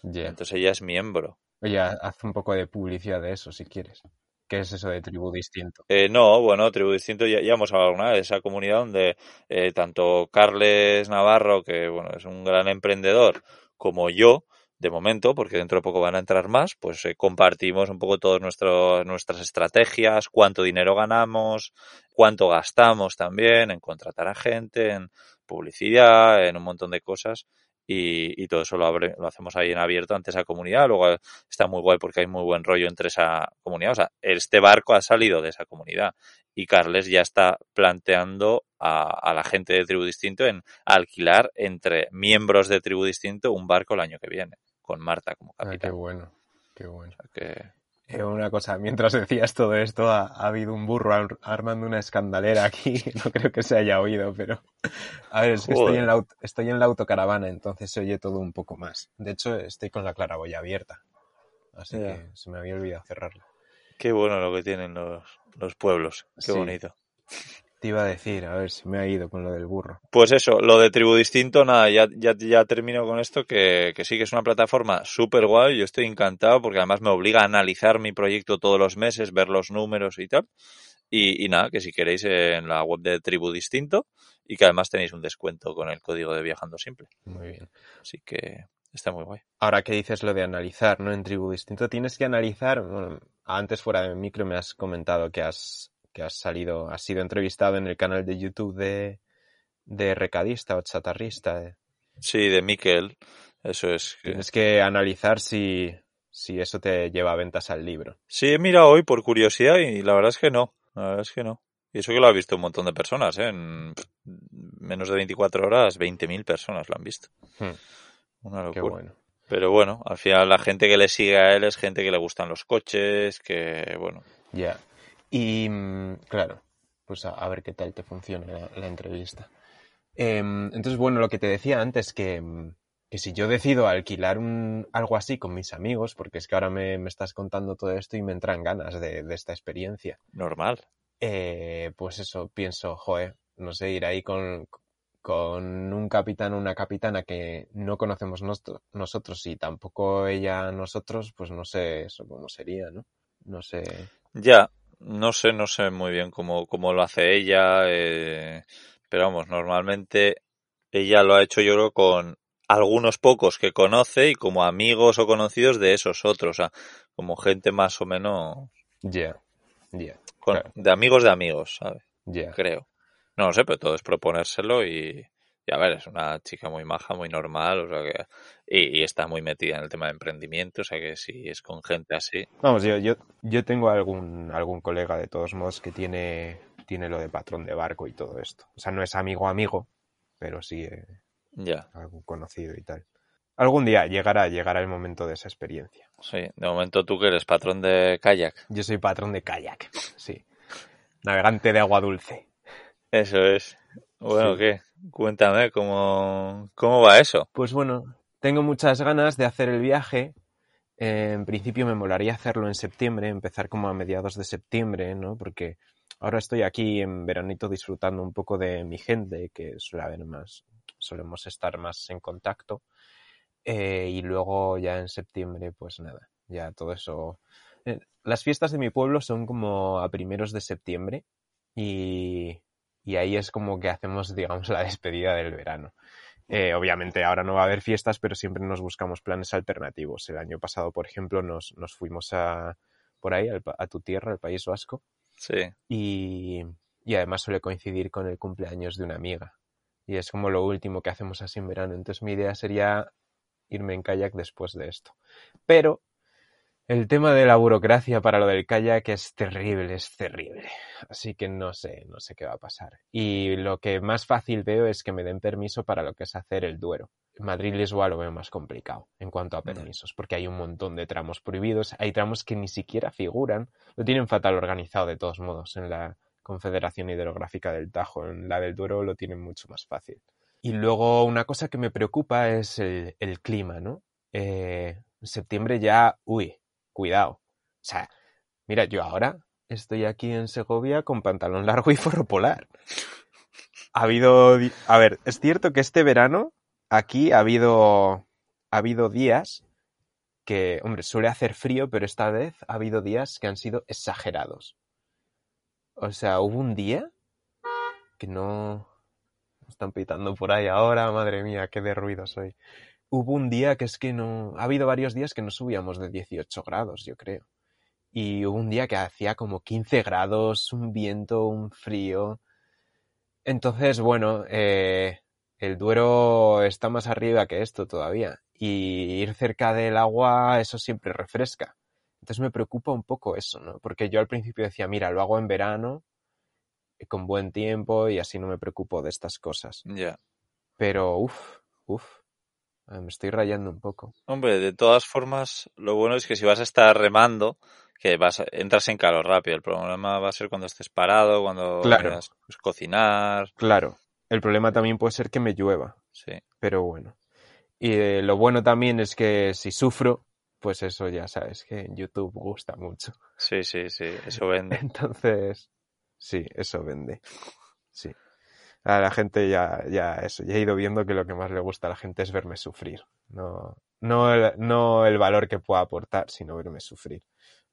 Ya. Entonces ella es miembro. Oye, haz un poco de publicidad de eso si quieres. ¿Qué es eso de tribu distinto? Eh, no, bueno, Tribu Distinto ya, hemos hablado de esa comunidad donde eh, tanto Carles Navarro, que bueno, es un gran emprendedor, como yo, de momento, porque dentro de poco van a entrar más, pues eh, compartimos un poco todas nuestras estrategias, cuánto dinero ganamos, cuánto gastamos también en contratar a gente, en publicidad, en un montón de cosas. Y, y todo eso lo, abre, lo hacemos ahí en abierto ante esa comunidad. Luego está muy guay porque hay muy buen rollo entre esa comunidad. O sea, este barco ha salido de esa comunidad y Carles ya está planteando a, a, la gente de Tribu Distinto en alquilar entre miembros de Tribu Distinto un barco el año que viene, con Marta como capitán. Ah, qué bueno, qué bueno. O sea que... Eh, una cosa, mientras decías todo esto, ha, ha habido un burro ar armando una escandalera aquí, [laughs] no creo que se haya oído, pero a ver, es que estoy en, la, estoy en la autocaravana, entonces se oye todo un poco más. De hecho, estoy con la claraboya abierta, así yeah. que se me había olvidado cerrarla. Qué bueno lo que tienen los, los pueblos, qué Sí. bonito. Te iba a decir, a ver, se me ha ido con lo del burro. Pues eso, lo de Tribu Distinto, nada, ya, ya, ya termino con esto, que, que sí que es una plataforma súper guay, yo estoy encantado porque además me obliga a analizar mi proyecto todos los meses, ver los números y tal. Y, y nada, que si queréis en la web de Tribu Distinto y que además tenéis un descuento con el código de Viajando Simple. Muy bien. Así que está muy guay. Ahora que dices lo de analizar, ¿no? En Tribu Distinto tienes que analizar, bueno, antes fuera de micro me has comentado que has que has salido, has sido entrevistado en el canal de YouTube de, de recadista o chatarrista. Eh. Sí, de Miquel, eso es. Tienes que analizar si, si eso te lleva a ventas al libro. Sí, he mirado hoy por curiosidad y la verdad es que no, la verdad es que no. Y eso que lo ha visto un montón de personas, ¿eh? En menos de 24 horas, 20.000 personas lo han visto. Hmm. Una locura. Qué bueno. Pero bueno, al final la gente que le sigue a él es gente que le gustan los coches, que bueno. Ya. Yeah. Y claro, pues a, a, ver qué tal te funciona la, la entrevista. Eh, entonces, bueno, lo que te decía antes, que, que si yo decido alquilar un, algo así con mis amigos, porque es que ahora me, me estás contando todo esto y me entran ganas de, de esta experiencia. Normal. Eh, pues eso, pienso, joder, no sé, ir ahí con, con un capitán o una capitana que no conocemos nos, nosotros y tampoco ella nosotros, pues no sé eso cómo sería, ¿no? No sé. Ya, no sé, no sé muy bien cómo, cómo lo hace ella, eh, pero vamos, normalmente ella lo ha hecho yo creo con algunos pocos que conoce y como amigos o conocidos de esos otros, o sea, como gente más o menos... Ya, yeah. ya. Yeah, claro. De amigos de amigos, ¿sabes? Ya. Yeah. Creo. No lo sé, pero todo es proponérselo y, y, a ver, es una chica muy maja, muy normal, o sea que, y, y, está muy metida en el tema de emprendimiento, o sea que si es con gente así. Vamos, yo, yo, yo tengo algún, algún colega de todos modos que tiene, tiene lo de patrón de barco y todo esto. O sea, no es amigo amigo, pero sí eh, ya. algún conocido y tal. Algún día llegará, llegará el momento de esa experiencia. Sí, de momento tú que eres patrón de kayak. Yo soy patrón de kayak, sí. Navegante de agua dulce. Eso es. Bueno, sí. ¿qué? Cuéntame, ¿cómo, ¿cómo va eso? Pues bueno, tengo muchas ganas de hacer el viaje. Eh, en principio me molaría hacerlo en septiembre, empezar como a mediados de septiembre, ¿no? Porque ahora estoy aquí en veranito disfrutando un poco de mi gente, que suele haber más, solemos estar más en contacto. Eh, y luego ya en septiembre, pues nada, ya todo eso. Eh, las fiestas de mi pueblo son como a primeros de septiembre y, y ahí es como que hacemos, [laughs] digamos, la despedida del verano. Eh, obviamente ahora no va a haber fiestas, pero siempre nos buscamos planes alternativos. El año pasado, por ejemplo, nos, nos fuimos a por ahí, al, a tu tierra, al País Vasco. Sí. Y, y además suele coincidir con el cumpleaños de una amiga. Y es como lo último que hacemos así en verano. Entonces mi idea sería irme en kayak después de esto. Pero El tema de la burocracia para lo del kayak es terrible, es terrible. Así que no sé, no sé qué va a pasar. Y lo que más fácil veo es que me den permiso para lo que es hacer el Duero. Madrid-Lisboa lo veo más complicado en cuanto a permisos, porque hay un montón de tramos prohibidos, hay tramos que ni siquiera figuran, lo tienen fatal organizado de todos modos en la Confederación Hidrográfica del Tajo, en la del Duero lo tienen mucho más fácil. Y luego una cosa que me preocupa es el, el clima, ¿no? Eh, en septiembre ya, uy, cuidado. O sea, mira, yo ahora estoy aquí en Segovia con pantalón largo y forro polar. Ha habido, a ver, es cierto que este verano aquí ha habido, ha habido días que, hombre, suele hacer frío, pero esta vez ha habido días que han sido exagerados. O sea, hubo un día que no... Están pitando por ahí ahora, madre mía, qué de ruido soy hubo un día que es que no. Ha habido varios días que no subíamos de 18 grados, yo creo. Y hubo un día que hacía como 15 grados, un viento, un frío. Entonces, bueno, eh, el Duero está más arriba que esto todavía. Y ir cerca del agua, eso siempre refresca. Entonces me preocupa un poco eso, ¿no? Porque yo al principio decía, mira, lo hago en verano, con buen tiempo, y así no me preocupo de estas cosas. Ya. Pero, uff, uff. Ah, me estoy rayando un poco. Hombre, de todas formas, lo bueno es que si vas a estar remando, que vas, entras en calor rápido. El problema va a ser cuando estés parado, cuando Claro. quieras, pues, cocinar. Claro, el problema también puede ser que me llueva, Sí. pero bueno. Y eh, lo bueno también es que si sufro, pues eso ya sabes que en YouTube gusta mucho. Sí, sí, sí, eso [laughs] vende. Entonces, sí, eso vende. Sí. A la gente ya, ya eso, ya he ido viendo que lo que más le gusta a la gente es verme sufrir. No, no, el, no el valor que pueda aportar, sino verme sufrir.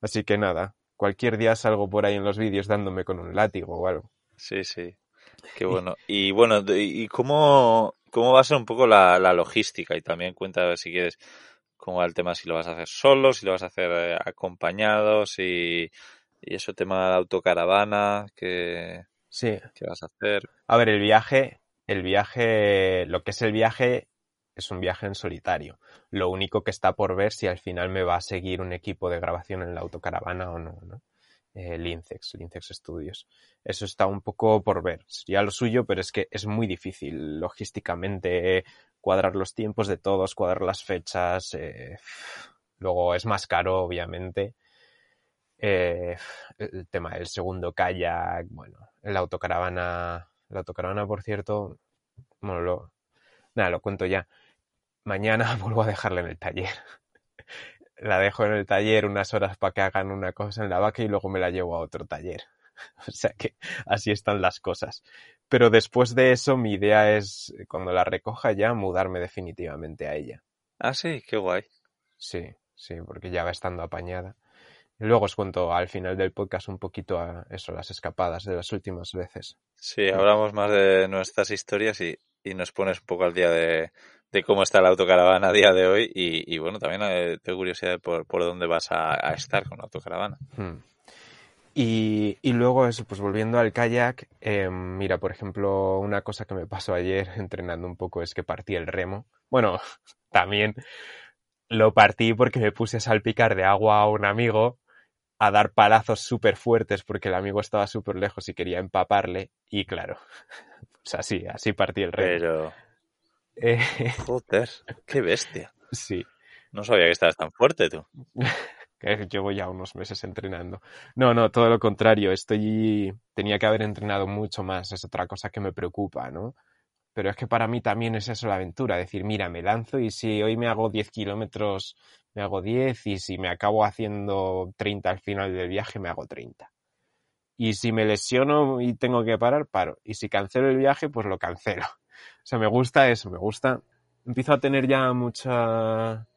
Así que nada, cualquier día salgo por ahí en los vídeos dándome con un látigo o algo. Sí, sí. Qué bueno. Y bueno, ¿y cómo, cómo va a ser un poco la, la logística? Y también cuenta, si quieres, cómo va el tema, si lo vas a hacer solo, si lo vas a hacer eh, acompañado, si... Y eso, tema de autocaravana, que, Sí, que vas a hacer. A ver, el viaje, el viaje, lo que es el viaje es un viaje en solitario. Lo único que está por ver si al final me va a seguir un equipo de grabación en la autocaravana o no, ¿no? Eh, Lincex, Lincex Studios. Eso está un poco por ver. Sería lo suyo, pero es que es muy difícil logísticamente cuadrar los tiempos de todos, cuadrar las fechas. eh, luego es más caro, obviamente. Eh, el tema del segundo kayak, bueno, la autocaravana, la autocaravana, por cierto, bueno, lo, nada, lo cuento ya. Mañana [laughs] vuelvo a dejarla en el taller. La dejo en el taller unas horas para que hagan una cosa en la vaca y luego me la llevo a otro taller. [laughs] O sea que así están las cosas. Pero después de eso, mi idea es, cuando la recoja ya, mudarme definitivamente a ella. Ah, sí, qué guay. Sí, sí, porque ya va estando apañada. Y luego os cuento al final del podcast un poquito a eso, las escapadas de las últimas veces. Sí, hablamos más de nuestras historias y, y nos pones un poco al día de, de cómo está la autocaravana a día de hoy y, y bueno, también eh, tengo curiosidad por, por dónde vas a, a estar con la autocaravana. Hmm. Y, y luego eso, pues volviendo al kayak, eh, mira, por ejemplo, una cosa que me pasó ayer [laughs] entrenando un poco es que partí el remo. Bueno, [laughs] también lo partí porque me puse a salpicar de agua a un amigo, a dar palazos súper fuertes porque el amigo estaba súper lejos y quería empaparle y claro, [laughs] pues así, así partí el remo. Pero, Eh, [laughs] joder, qué bestia. sí. No sabía que estabas tan fuerte tú. [laughs] que llevo ya unos meses entrenando. No, no, todo lo contrario. Estoy. Tenía que haber entrenado mucho más. Es otra cosa que me preocupa, ¿no? Pero es que para mí también es eso la aventura. Decir, mira, me lanzo y si hoy me hago 10 kilómetros, me hago 10 y si me acabo haciendo 30 al final del viaje, me hago 30. Y si me lesiono y tengo que parar, paro. Y si cancelo el viaje, pues lo cancelo. O sea, me gusta eso, me gusta. Empiezo a tener ya mucha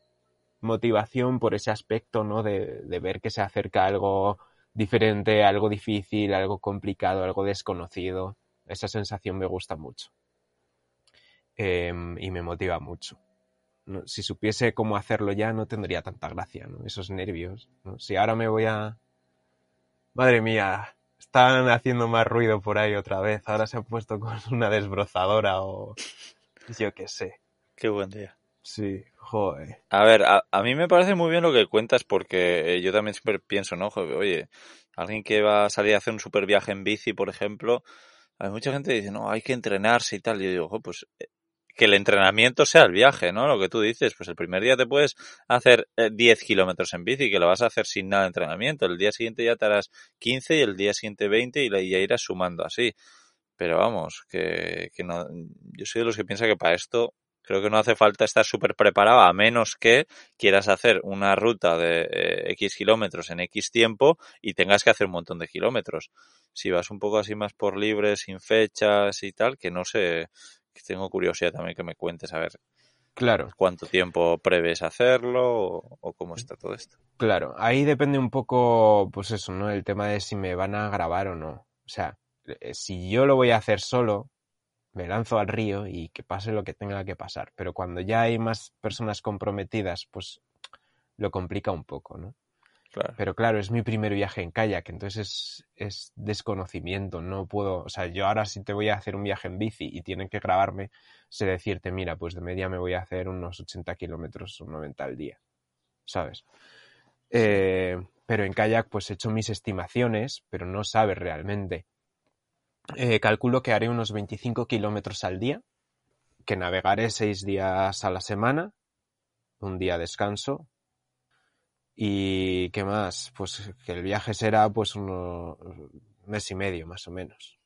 motivación por ese aspecto, ¿no? De, de, ver que se acerca algo diferente, algo difícil, algo complicado, algo desconocido. Esa sensación me gusta mucho. Eh, y me motiva mucho. ¿No? Si supiese cómo hacerlo ya, no tendría tanta gracia, ¿no? Esos nervios. ¿no? Si ahora me voy a... Madre mía, están haciendo más ruido por ahí otra vez. Ahora se han puesto con [laughs] una desbrozadora o [laughs] yo qué sé. Qué buen día. Sí, joder. A ver, a, a mí me parece muy bien lo que cuentas porque eh, yo también siempre pienso, ¿no? Joder, Oye, alguien que va a salir a hacer un super viaje en bici, por ejemplo, hay mucha gente que dice, no, hay que entrenarse y tal. Y yo digo, "Jo, pues eh, que el entrenamiento sea el viaje, ¿no? Lo que tú dices, pues el primer día te puedes hacer eh, 10 kilómetros en bici, que lo vas a hacer sin nada de entrenamiento. El día siguiente ya te harás 15 y el día siguiente 20 y ya irás sumando así. Pero vamos, que, que no, yo soy de los que piensa que para esto creo que no hace falta estar súper preparado a menos que quieras hacer una ruta de eh, X kilómetros en X tiempo y tengas que hacer un montón de kilómetros. Si vas un poco así más por libre, sin fechas y tal, que no que tengo curiosidad también que me cuentes a ver Claro, cuánto tiempo prevés hacerlo o, o cómo está todo esto. claro. Ahí depende un poco, pues eso, ¿no? El tema de si me van a grabar o no. O sea, eh, si yo lo voy a hacer solo, me lanzo al río y que pase lo que tenga que pasar. Pero cuando ya hay más personas comprometidas, pues lo complica un poco, ¿no? Claro. Pero claro, es mi primer viaje en kayak, entonces es, es desconocimiento, no puedo, o sea, yo ahora si te voy a hacer un viaje en bici y tienen que grabarme, sé decirte, mira, pues de media me voy a hacer unos 80 kilómetros o 90 al día, ¿sabes? Eh, pero en kayak pues he hecho mis estimaciones, pero no sabes realmente. Eh, calculo que haré unos 25 kilómetros al día, que navegaré seis días a la semana, un día descanso, y qué más, pues que el viaje será pues unos mes y medio más o menos,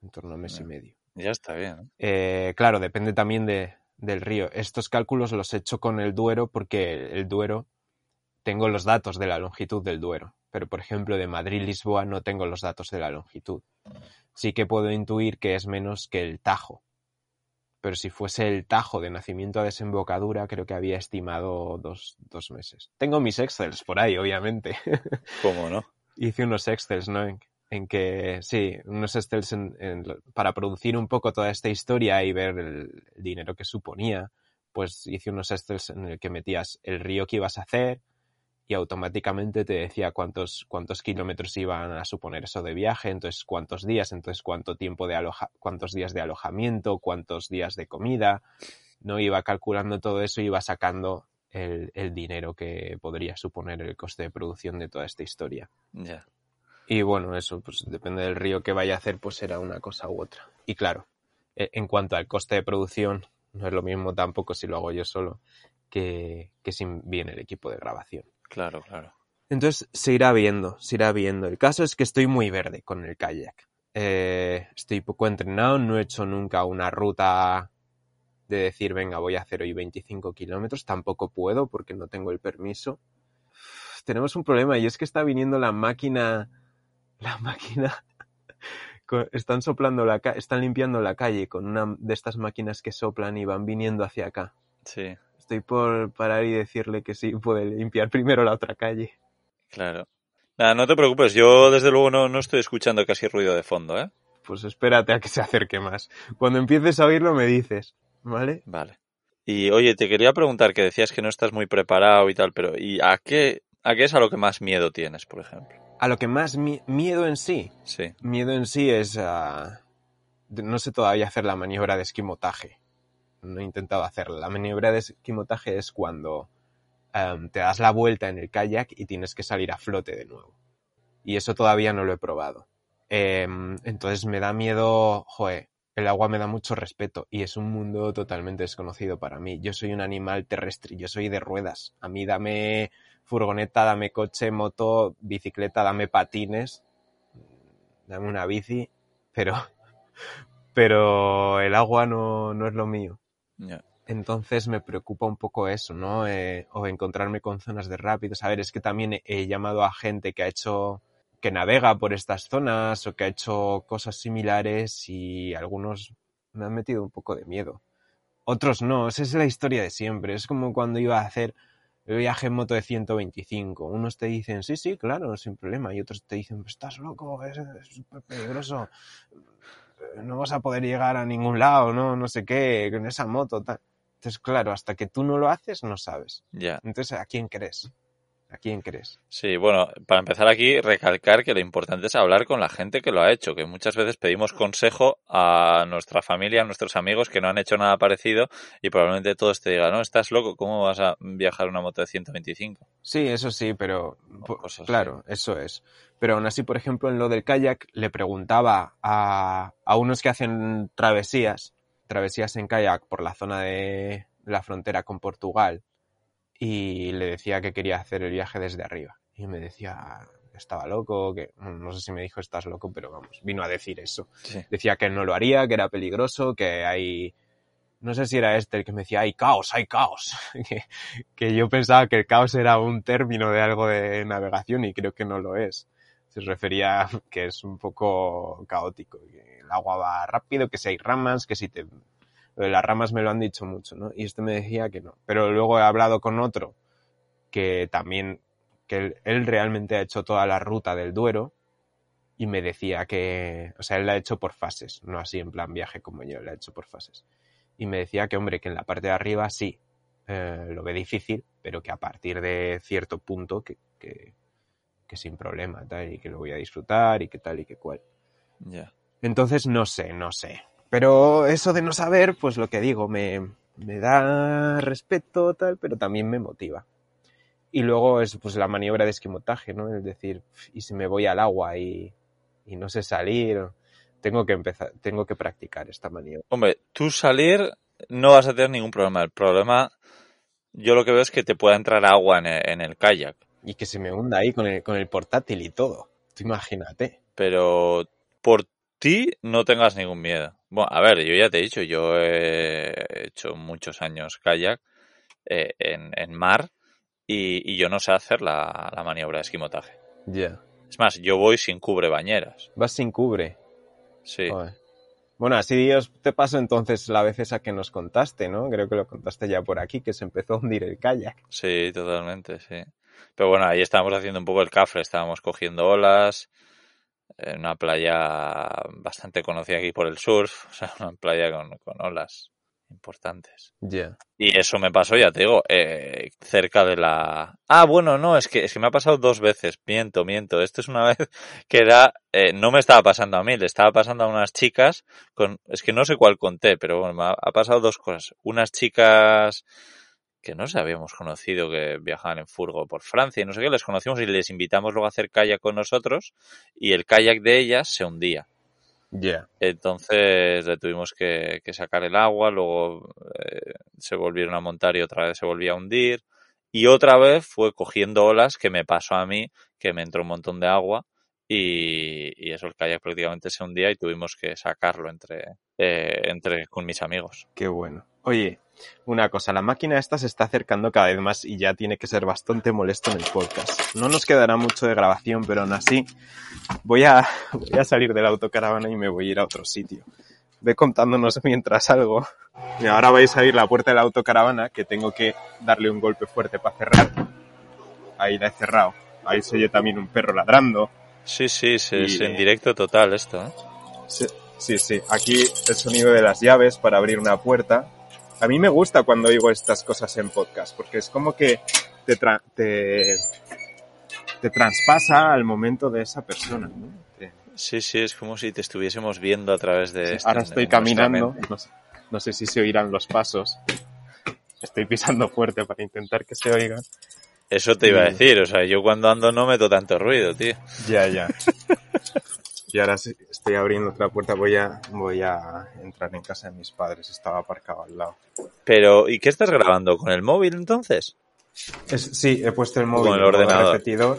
en torno a mes y medio. Ya está bien. ¿no? Eh, claro, depende también de, del río. Estos cálculos los he hecho con el Duero porque el Duero tengo los datos de la longitud del Duero, pero por ejemplo de Madrid-Lisboa no tengo los datos de la longitud. Sí que puedo intuir que es menos que el Tajo, pero si fuese el Tajo de nacimiento a desembocadura creo que había estimado dos, dos meses. Tengo mis Excels por ahí, obviamente. [laughs] ¿Cómo no? hice unos Excels, ¿no? En, en que, sí, unos Excels en- para producir un poco toda esta historia y ver el, el dinero que suponía, pues hice unos Excels en el que metías el río que ibas a hacer y automáticamente te decía cuántos, cuántos kilómetros iban a suponer eso de viaje, entonces cuántos días, entonces cuánto tiempo de aloja, cuántos días de alojamiento, cuántos días de comida, no iba calculando todo eso y iba sacando el, el dinero que podría suponer el coste de producción de toda esta historia. Y bueno, eso, pues depende del río que vaya a hacer, pues será una cosa u otra. Y claro, e- en cuanto al coste de producción, no es lo mismo tampoco si lo hago yo solo que, que si viene el equipo de grabación. Claro, claro. Entonces se irá viendo, se irá viendo. El caso es que estoy muy verde con el kayak. Eh, estoy poco entrenado, no he hecho nunca una ruta de decir, venga, voy a hacer hoy 25 kilómetros. Tampoco puedo porque no tengo el permiso. Tenemos un problema y es que está viniendo la máquina, [laughs] la máquina, están soplando la están limpiando la calle con una de estas máquinas que soplan y van viniendo hacia acá. Sí, Estoy por parar y decirle que sí, puede limpiar primero la otra calle. claro. Nada, no te preocupes, yo desde luego no, no estoy escuchando casi ruido de fondo, ¿eh? Pues espérate a que se acerque más. Cuando empieces a oírlo me dices, ¿vale? Vale. Y oye, te quería preguntar que decías que no estás muy preparado y tal, pero ¿y a qué, a qué es a lo que más miedo tienes, por ejemplo? A lo que más mi- miedo en sí, Sí, miedo en sí es a... No sé todavía hacer la maniobra de esquimotaje. No he intentado hacerla. La maniobra de esquimotaje es cuando em, te das la vuelta en el kayak y tienes que salir a flote de nuevo. Y eso todavía no lo he probado. Em, entonces me da miedo, joe, el agua me da mucho respeto y es un mundo totalmente desconocido para mí. Yo soy un animal terrestre, yo soy de ruedas. A mí dame furgoneta, dame coche, moto, bicicleta, dame patines, dame una bici, pero, [laughs] pero el agua no, no es lo mío. Ya. Entonces me preocupa un poco eso, ¿no? Eh, o encontrarme con zonas de rápidos. A ver, es que también he, llamado a gente que ha hecho, que navega por estas zonas o que ha hecho cosas similares y algunos me han metido un poco de miedo. Otros no, esa es la historia de siempre. Es como cuando iba a hacer el viaje en moto de 125. Unos te dicen, sí, sí, claro, sin problema. Y otros te dicen, estás loco, es súper peligroso. No vas a poder llegar a ningún lado, no, no sé qué, con esa moto, tal. Entonces, claro, hasta que tú no lo haces, no sabes. Ya. Entonces, ¿a quién crees? ¿A quién crees? Sí, bueno, para empezar aquí, recalcar que lo importante es hablar con la gente que lo ha hecho, que muchas veces pedimos consejo a nuestra familia, a nuestros amigos que no han hecho nada parecido y probablemente todos te digan, no, estás loco, ¿cómo vas a viajar una moto de 125? Sí, eso sí, pero cosas claro, eso es. Pero aún así, por ejemplo, en lo del kayak, le preguntaba a, a unos que hacen travesías, travesías en kayak por la zona de la frontera con Portugal, y le decía que quería hacer el viaje desde arriba. Y me decía estaba loco, que no sé si me dijo estás loco, pero vamos, vino a decir eso. Sí. Decía que no lo haría, que era peligroso, que hay... No sé si era este el que me decía, hay caos, hay caos. [laughs] que, que yo pensaba que el caos era un término de algo de navegación y creo que no lo es. Se refería a que es un poco caótico, que el agua va rápido, que si hay ramas, que si te... Lo de las ramas me lo han dicho mucho, ¿no? Y este me decía que no. Pero luego he hablado con otro que también, que él, él realmente ha hecho toda la ruta del Duero y me decía que, o sea, él la ha hecho por fases, no así en plan viaje como yo, la ha hecho por fases. Y me decía que, hombre, que en la parte de arriba sí, eh, lo ve difícil, pero que a partir de cierto punto que, que, que sin problema, tal, y que lo voy a disfrutar y que tal y que cual. Ya. Entonces, no sé, no sé. Pero eso de no saber, pues lo que digo, me, me da respeto, tal, pero también me motiva. Y luego es pues la maniobra de esquimotaje, ¿no? Es decir, y si me voy al agua y, y no sé salir, tengo que empezar, tengo que practicar esta maniobra. Hombre, tú salir no vas a tener ningún problema. El problema, yo lo que veo es que te pueda entrar agua en el, en el kayak. Y que se me hunda ahí con el, con el portátil y todo. Tú imagínate. Pero por ti no tengas ningún miedo. Bueno, a ver, yo ya te he dicho, yo he hecho muchos años kayak eh, en, en mar y, y yo no sé hacer la, la maniobra de esquimotaje. Ya. Es más, yo voy sin cubre bañeras. Vas sin cubre. Sí. Bueno, así os te paso entonces la vez esa que nos contaste, ¿no? Creo que lo contaste ya por aquí, que se empezó a hundir el kayak. Sí, totalmente, sí. Pero bueno, ahí estábamos haciendo un poco el cafre, estábamos cogiendo olas en una playa bastante conocida aquí por el surf, [laughs] o sea, una playa con, con olas importantes. Y eso me pasó, ya te digo, eh, cerca de la... Ah, bueno, no, es que, es que me ha pasado dos veces, miento, miento. Esto es una [laughs] vez que era, eh, no me estaba pasando a mí, le estaba pasando a unas chicas con, es que no sé cuál conté, pero bueno, me ha, ha pasado dos cosas. Unas chicas que no se habíamos conocido, que viajaban en furgo por Francia y no sé qué, les conocimos y les invitamos luego a hacer kayak con nosotros y el kayak de ellas se hundía. Ya. Entonces le tuvimos que, que sacar el agua, luego eh, se volvieron a montar y otra vez se volvía a hundir. Y otra vez fue cogiendo olas que me pasó a mí, que me entró un montón de agua y, y eso el kayak prácticamente se hundía y tuvimos que sacarlo entre, eh, entre con mis amigos. Qué bueno. Oye, una cosa, la máquina esta se está acercando cada vez más y ya tiene que ser bastante molesto en el podcast. No nos quedará mucho de grabación, pero aún así voy a, voy a salir de la autocaravana y me voy a ir a otro sitio. Ve contándonos mientras salgo. Y ahora vais a ir a la puerta de la autocaravana que tengo que darle un golpe fuerte para cerrar. Ahí la he cerrado. Ahí se oye también un perro ladrando. Sí, sí, sí, Y- es en directo total esto. ¿eh? Sí, sí, sí. Aquí el sonido de las llaves para abrir una puerta. A mí me gusta cuando oigo estas cosas en podcast, porque es como que te, tra- te, te traspasa al momento de esa persona. ¿no? Te- Sí, sí, es como si te estuviésemos viendo a través de... esto Ahora en- estoy caminando, no sé, no sé si se oirán los pasos. Estoy pisando fuerte para intentar que se oigan. Eso te iba a decir, o sea, yo cuando ando no meto tanto ruido, tío. Ya, ya. [laughs] Y ahora sí, estoy abriendo otra puerta, voy a, voy a entrar en casa de mis padres, estaba aparcado al lado. Pero, ¿y qué estás grabando? ¿Con el móvil entonces? Es- sí, he puesto el Con móvil el en modo ordenador. repetidor.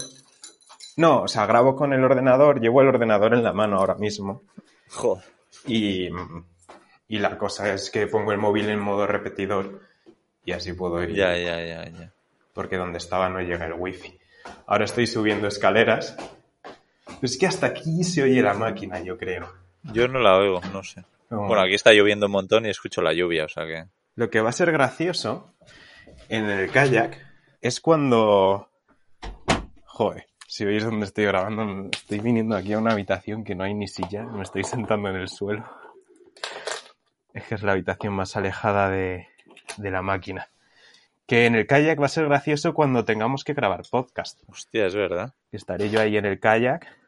No, o sea, grabo con el ordenador, llevo el ordenador en la mano ahora mismo. Joder. Y, y la cosa es que pongo el móvil en modo repetidor y así puedo ir. Ya, ya, ya, ya. Porque donde estaba no llega el wifi. Ahora estoy subiendo escaleras. Pero es que hasta aquí se oye la máquina, yo creo. Yo no la oigo, no sé. Bueno, aquí está lloviendo un montón y escucho la lluvia, o sea que... Lo que va a ser gracioso en el kayak es cuando... Joder, si veis dónde estoy grabando, estoy viniendo aquí a una habitación que no hay ni silla, me estoy sentando en el suelo. Es que es la habitación más alejada de, de la máquina. Que en el kayak va a ser gracioso cuando tengamos que grabar podcast. Hostia, es verdad. Estaré yo ahí en el kayak.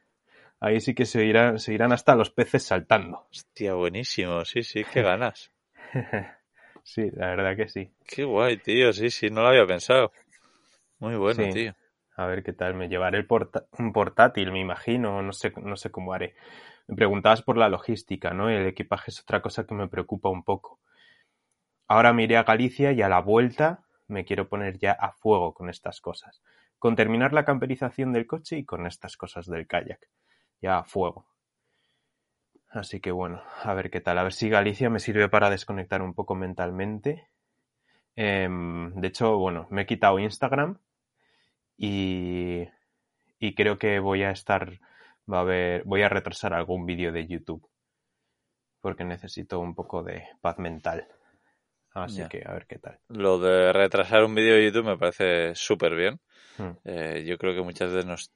Ahí sí que se irán, se irán hasta los peces saltando. Hostia, buenísimo. Sí, sí, qué [laughs] ganas. sí, la verdad que sí. Qué guay, tío. Sí, sí, no lo había pensado. Muy bueno, Sí. tío. A ver qué tal. Me llevaré el porta- un portátil, me imagino. No sé, no sé cómo haré. Me preguntabas por la logística, ¿no? El equipaje es otra cosa que me preocupa un poco. Ahora me iré a Galicia y a la vuelta me quiero poner ya a fuego con estas cosas. Con terminar la camperización del coche y con estas cosas del kayak. Ya a fuego. Así que bueno, a ver qué tal. A ver si Galicia me sirve para desconectar un poco mentalmente. Em, de hecho, bueno, me he quitado Instagram y, y creo que voy a estar, va a haber, voy a retrasar algún vídeo de YouTube porque necesito un poco de paz mental. Así que a ver qué tal. Lo de retrasar un vídeo de YouTube me parece súper bien. Hmm. Eh, yo creo que muchas veces nos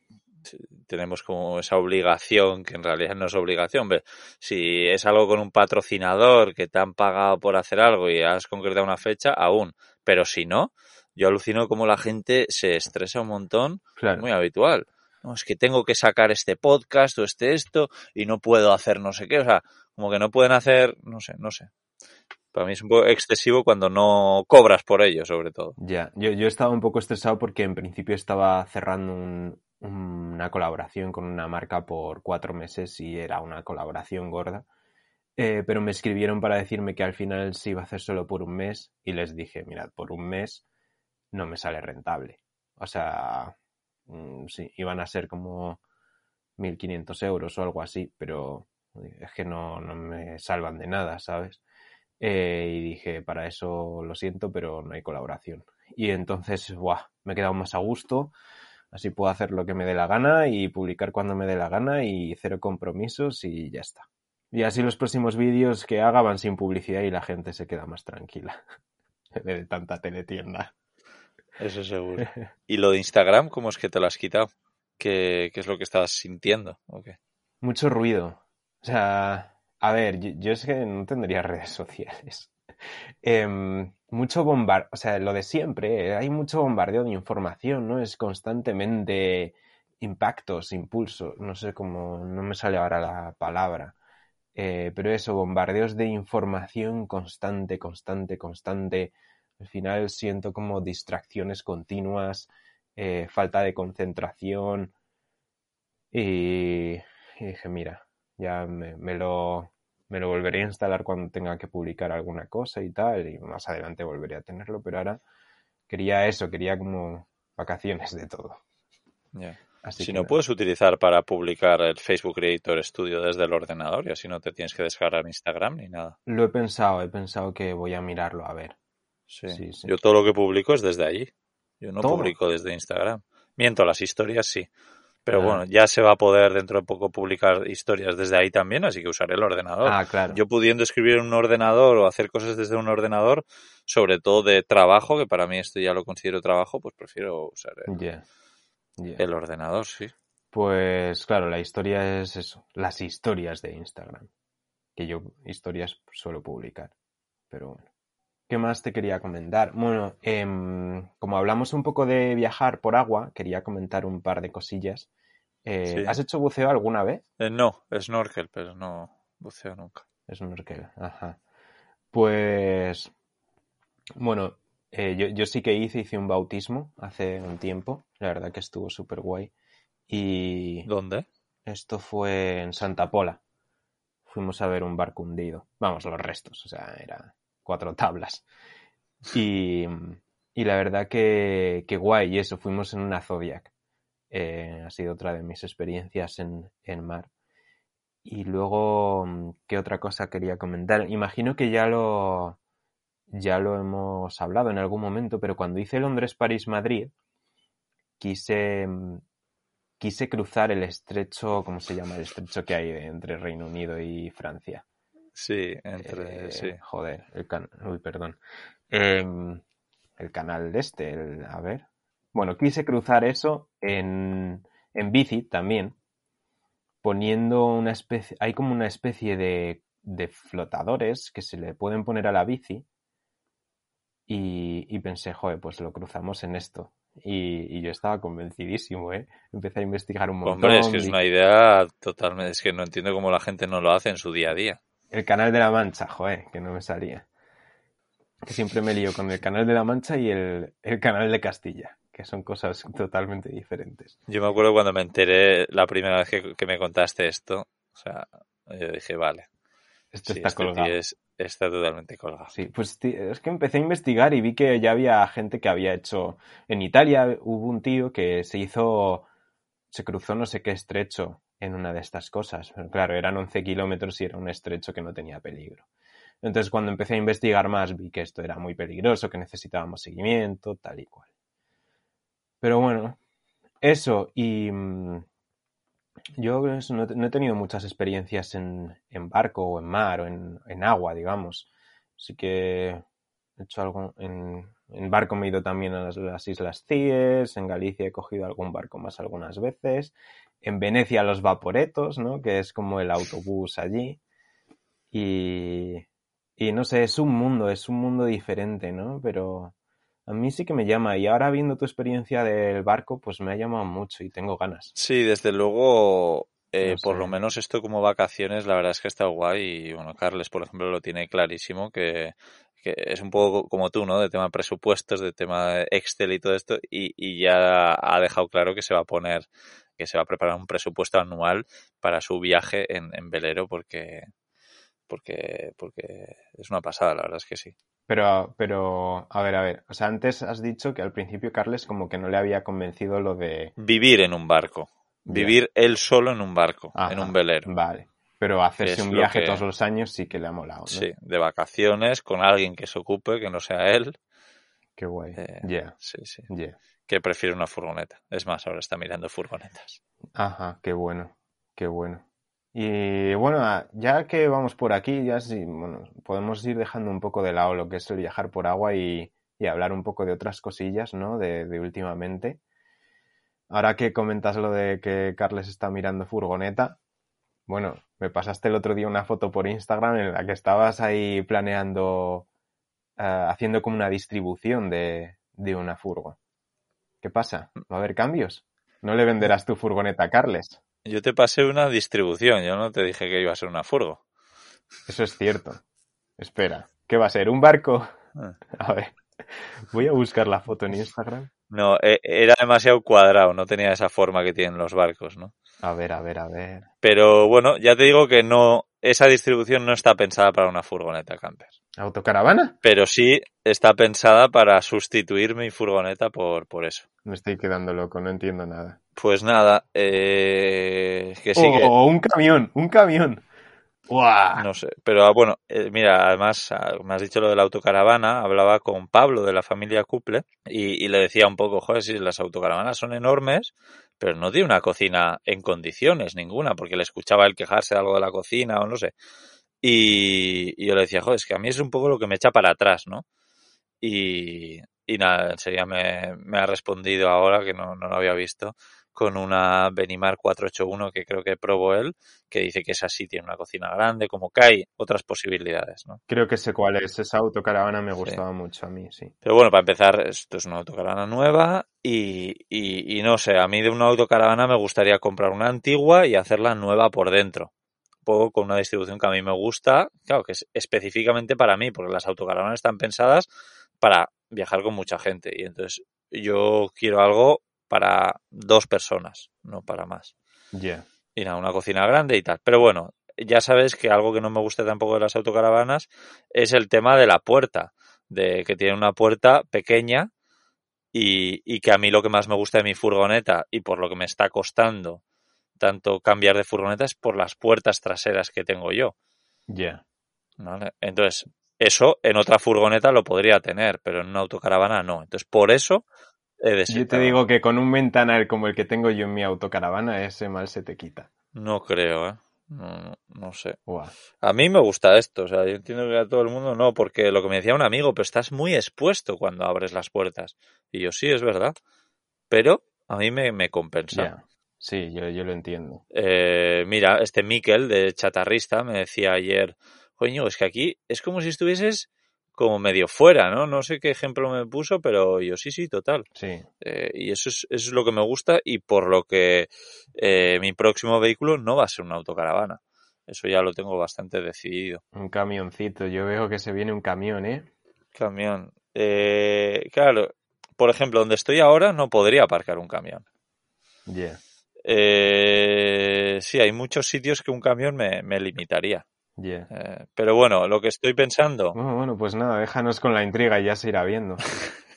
tenemos como esa obligación, que en realidad no es obligación. Ve, Si es algo con un patrocinador que te han pagado por hacer algo y has concretado una fecha, aún. Pero si no, yo alucino como la gente se estresa un montón, Claro. muy habitual. No, es que tengo que sacar este podcast o este esto y no puedo hacer no sé qué. O sea, como que no pueden hacer, no sé, no sé. Para mí es un poco excesivo cuando no cobras por ello, sobre todo. Ya, yo, yo estaba un poco estresado porque en principio estaba cerrando un- una colaboración con una marca por cuatro meses y era una colaboración gorda. Eh, pero me escribieron para decirme que al final se iba a hacer solo por un mes y les dije, mirad, por un mes no me sale rentable. O sea, mm, sí, iban a ser como 1.500 euros o algo así, pero es que no, no me salvan de nada, ¿sabes? Eh, y dije, para eso lo siento, pero no hay colaboración. Y entonces, ¡buah! Me he quedado más a gusto. Así puedo hacer lo que me dé la gana y publicar cuando me dé la gana y cero compromisos y ya está. Y así los próximos vídeos que haga van sin publicidad y la gente se queda más tranquila. [laughs] de tanta teletienda. Eso seguro. [laughs] ¿Y lo de Instagram, cómo es que te lo has quitado? ¿Qué, qué es lo que estabas sintiendo? ¿O qué? Mucho ruido. O sea, a ver, yo, yo es que no tendría redes sociales. Em, mucho bombardeo, o sea, lo de siempre, eh, hay mucho bombardeo de información, ¿no? Es constantemente impactos, impulsos, no sé cómo, no me sale ahora la palabra, Eh, pero eso, bombardeos de información constante, constante, constante. Al final siento como distracciones continuas, eh, falta de concentración y, dije, mira, ya me lo, me lo volveré a instalar cuando tenga que publicar alguna cosa y tal, y más adelante volveré a tenerlo, pero ahora quería eso, quería como vacaciones de todo. Así Si no nada. puedes utilizar para publicar el Facebook Creator Studio desde el ordenador y así no te tienes que descargar Instagram ni nada. Lo he pensado, he pensado que voy a mirarlo a ver. Sí. Sí, sí. Yo todo lo que publico es desde allí. Yo no ¿Todo? publico desde Instagram. Miento, las historias sí. Pero Ah. bueno, ya se va a poder dentro de poco publicar historias desde ahí también, así que usaré el ordenador. Ah, claro. Yo pudiendo escribir en un ordenador o hacer cosas desde un ordenador, sobre todo de trabajo, que para mí esto ya lo considero trabajo, pues prefiero usar el, el ordenador, sí. Pues claro, la historia es eso, las historias de Instagram. Que yo historias suelo publicar. Pero bueno. ¿Qué más te quería comentar? Bueno, em, como hablamos un poco de viajar por agua, quería comentar un par de cosillas. Eh, Sí. ¿Has hecho buceo alguna vez? Eh, no, snorkel, pero no buceo nunca. Es un orquel, ajá. Pues, bueno, eh, yo, yo sí que hice, hice un bautismo hace un tiempo. La verdad que estuvo súper guay. Y ¿Dónde? esto fue en Santa Pola. Fuimos a ver un barco hundido. Vamos, los restos, o sea, eran cuatro [laughs] tablas. Y, y la verdad que, que guay, y eso, fuimos en una Zodiac. Eh, ha sido otra de mis experiencias en, en mar. Y luego, ¿qué otra cosa quería comentar? Imagino que ya lo, ya lo hemos hablado en algún momento, pero cuando hice Londres, París, Madrid, quise, quise cruzar el estrecho, ¿cómo se llama? El estrecho que hay entre Reino Unido y Francia. Sí, entre, Eh, sí. Joder, el can... Uy, perdón. Em, el canal de este, el... a ver. Bueno, quise cruzar eso en, en bici también, poniendo una especie, hay como una especie de, de flotadores que se le pueden poner a la bici y, y pensé, joder, pues lo cruzamos en esto. Y, y, yo estaba convencidísimo, ¿eh? Empecé a investigar un montón. Hombre, es que es una idea totalmente... Es que no entiendo cómo la gente no lo hace en su día a día. El Canal de la Mancha, joder, que no me salía. Que siempre me lío con el Canal de la Mancha y el, el Canal de Castilla, que son cosas totalmente diferentes. Yo me acuerdo cuando me enteré la primera vez que, que me contaste esto, o sea, yo dije, vale. Esto sí, está este colgado. Es, está totalmente colgado. Sí, pues es que empecé a investigar y vi que ya había gente que había hecho. En Italia hubo un tío que se hizo. Se cruzó no sé qué estrecho en una de estas cosas. Pero claro, eran 11 kilómetros y era un estrecho que no tenía peligro. Entonces, cuando empecé a investigar más, vi que esto era muy peligroso, que necesitábamos seguimiento, tal y cual. Pero bueno, eso y. Mmm, yo no, he tenido muchas experiencias en, en barco o en mar o en, en, agua, digamos. Así que he hecho algo en, en barco me he ido también a las, las, Islas Cíes, en Galicia he cogido algún barco más algunas veces, en Venecia los vaporetos, ¿no? Que es como el autobús allí. Y, y no sé, es un mundo, es un mundo diferente, ¿no? Pero a mí sí que me llama. Y ahora viendo tu experiencia del barco, pues me ha llamado mucho y tengo ganas. Sí, desde luego, eh, no sé. por lo menos esto como vacaciones, la verdad es que está guay. Y bueno, Carles, por ejemplo, lo tiene clarísimo, que, que es un poco como tú, ¿no? De tema presupuestos, de tema Excel y todo esto. Y, y ya ha dejado claro que se va a poner, que se va a preparar un presupuesto anual para su viaje en, en velero, porque, porque, porque es una pasada, la verdad es que sí. Pero, pero, a ver, a ver. O sea, antes has dicho que al principio Carles como que no le había convencido lo de... Vivir en un barco. Vivir él solo en un barco, Ajá, en un velero. Vale. Pero hacerse un viaje que... todos los años sí que le ha molado, ¿no? Sí, de vacaciones, con alguien que se ocupe, que no sea él. Qué guay. Eh, yeah. Sí, sí. Yeah. Que prefiere una furgoneta. Es más, ahora está mirando furgonetas. Ajá, qué bueno. Qué bueno. Y bueno, ya que vamos por aquí, ya sí, bueno, podemos ir dejando un poco de lado lo que es el viajar por agua y, y hablar un poco de otras cosillas, ¿no? De, de, últimamente. Ahora que comentas lo de que Carles está mirando furgoneta, bueno, me pasaste el otro día una foto por Instagram en la que estabas ahí planeando, uh, haciendo como una distribución de, de una furgo. ¿Qué pasa? ¿Va a haber cambios? ¿No le venderás tu furgoneta a Carles? Yo te pasé una distribución, yo no te dije que iba a ser una furgo. Eso es cierto. Espera, ¿qué va a ser? ¿Un barco? Ah. [laughs] A ver, voy a buscar la foto en Instagram. No, e, era demasiado cuadrado, no tenía esa forma que tienen los barcos, ¿no? A ver, a ver, a ver. Pero bueno, ya te digo que no, esa distribución no está pensada para una furgoneta camper. ¿Autocaravana? Pero sí está pensada para sustituir mi furgoneta por, por eso. Me estoy quedando loco, no entiendo nada. Pues nada, eh, que sí oh, que... un camión, un camión. No sé, pero bueno, eh, mira, además me has dicho lo de la autocaravana, hablaba con Pablo de la familia Couple y, le decía un poco, joder, si las autocaravanas son enormes, pero no tiene una cocina en condiciones ninguna, porque le escuchaba él quejarse de algo de la cocina o no sé. Y, y yo le decía, joder, es que a mí es un poco lo que me echa para atrás, ¿no? Y, y nada, enseguida me, me, ha respondido ahora, que no, no lo había visto, con una Benimar 481 que creo que probó él, que dice que esa sí tiene una cocina grande, como que hay otras posibilidades, ¿no? Creo que sé cuál es, esa autocaravana me gustaba sí. mucho a mí, sí. Pero bueno, para empezar, esto es una autocaravana nueva y, y, y no sé, a mí de una autocaravana me gustaría comprar una antigua y hacerla nueva por dentro poco con una distribución que a mí me gusta, claro, que es específicamente para mí, porque las autocaravanas están pensadas para viajar con mucha gente y entonces yo quiero algo para dos personas, no para más. Yeah. Y nada, una cocina grande y tal. Pero bueno, ya sabes que algo que no me gusta tampoco de las autocaravanas es el tema de la puerta, de que tiene una puerta pequeña y, y que a mí lo que más me gusta de mi furgoneta y por lo que me está costando tanto cambiar de furgoneta es por las puertas traseras que tengo yo. Ya. Yeah. ¿Vale? Entonces, eso en otra furgoneta lo podría tener, pero en una autocaravana no. Entonces, por eso yo te digo que con un ventanal como el que tengo yo en mi autocaravana, ese mal se te quita. No creo, ¿eh? No, no, no sé. A mí me gusta esto, o sea, yo entiendo que a todo el mundo no, porque lo que me decía un amigo, pero estás muy expuesto cuando abres las puertas. Y yo sí, es verdad. Pero a mí me, me compensa. Yeah. Sí, yo, yo lo entiendo. Eh, mira, este Miquel de Chatarrista me decía ayer, coño, es que aquí es como si estuvieses como medio fuera, ¿no? No sé qué ejemplo me puso, pero yo sí, sí, total. Sí. Eh, y eso es, eso es lo que me gusta y por lo que eh, mi próximo vehículo no va a ser una autocaravana. Eso ya lo tengo bastante decidido. Un camioncito. Yo veo que se viene un camión, ¿eh? Camión. Eh, claro, por ejemplo, donde estoy ahora no podría aparcar un camión. Yeah. Eh, sí, hay muchos sitios que un camión me, me limitaría. Yeah. Eh, pero bueno, lo que estoy pensando. Bueno, bueno, pues nada, déjanos con la intriga y ya se irá viendo. [laughs]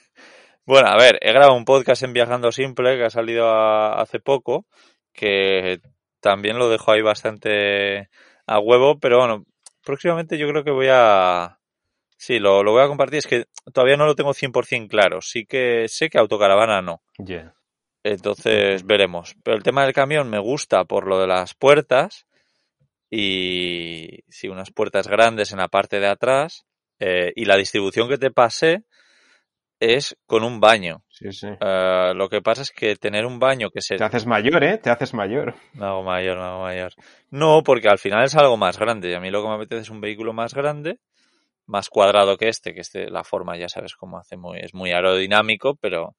Bueno, a ver, he grabado un podcast en Viajando Simple que ha salido a- hace poco, que también lo dejo ahí bastante a huevo, pero bueno, próximamente yo creo que voy a... Sí, lo, lo voy a compartir, es que todavía no lo tengo 100% claro, sí que sé que autocaravana no, Yeah. entonces veremos. Pero el tema del camión me gusta por lo de las puertas y sí, unas puertas grandes en la parte de atrás eh, y la distribución que te pasé es con un baño. Sí, sí. Eh, lo que pasa es que tener un baño que se... Te haces mayor, ¿eh? Te haces mayor. Me hago mayor, me hago mayor. No, porque al final es algo más grande y a mí lo que me apetece es un vehículo más grande, más cuadrado que este, que este, la forma ya sabes cómo hace muy, es muy aerodinámico, pero,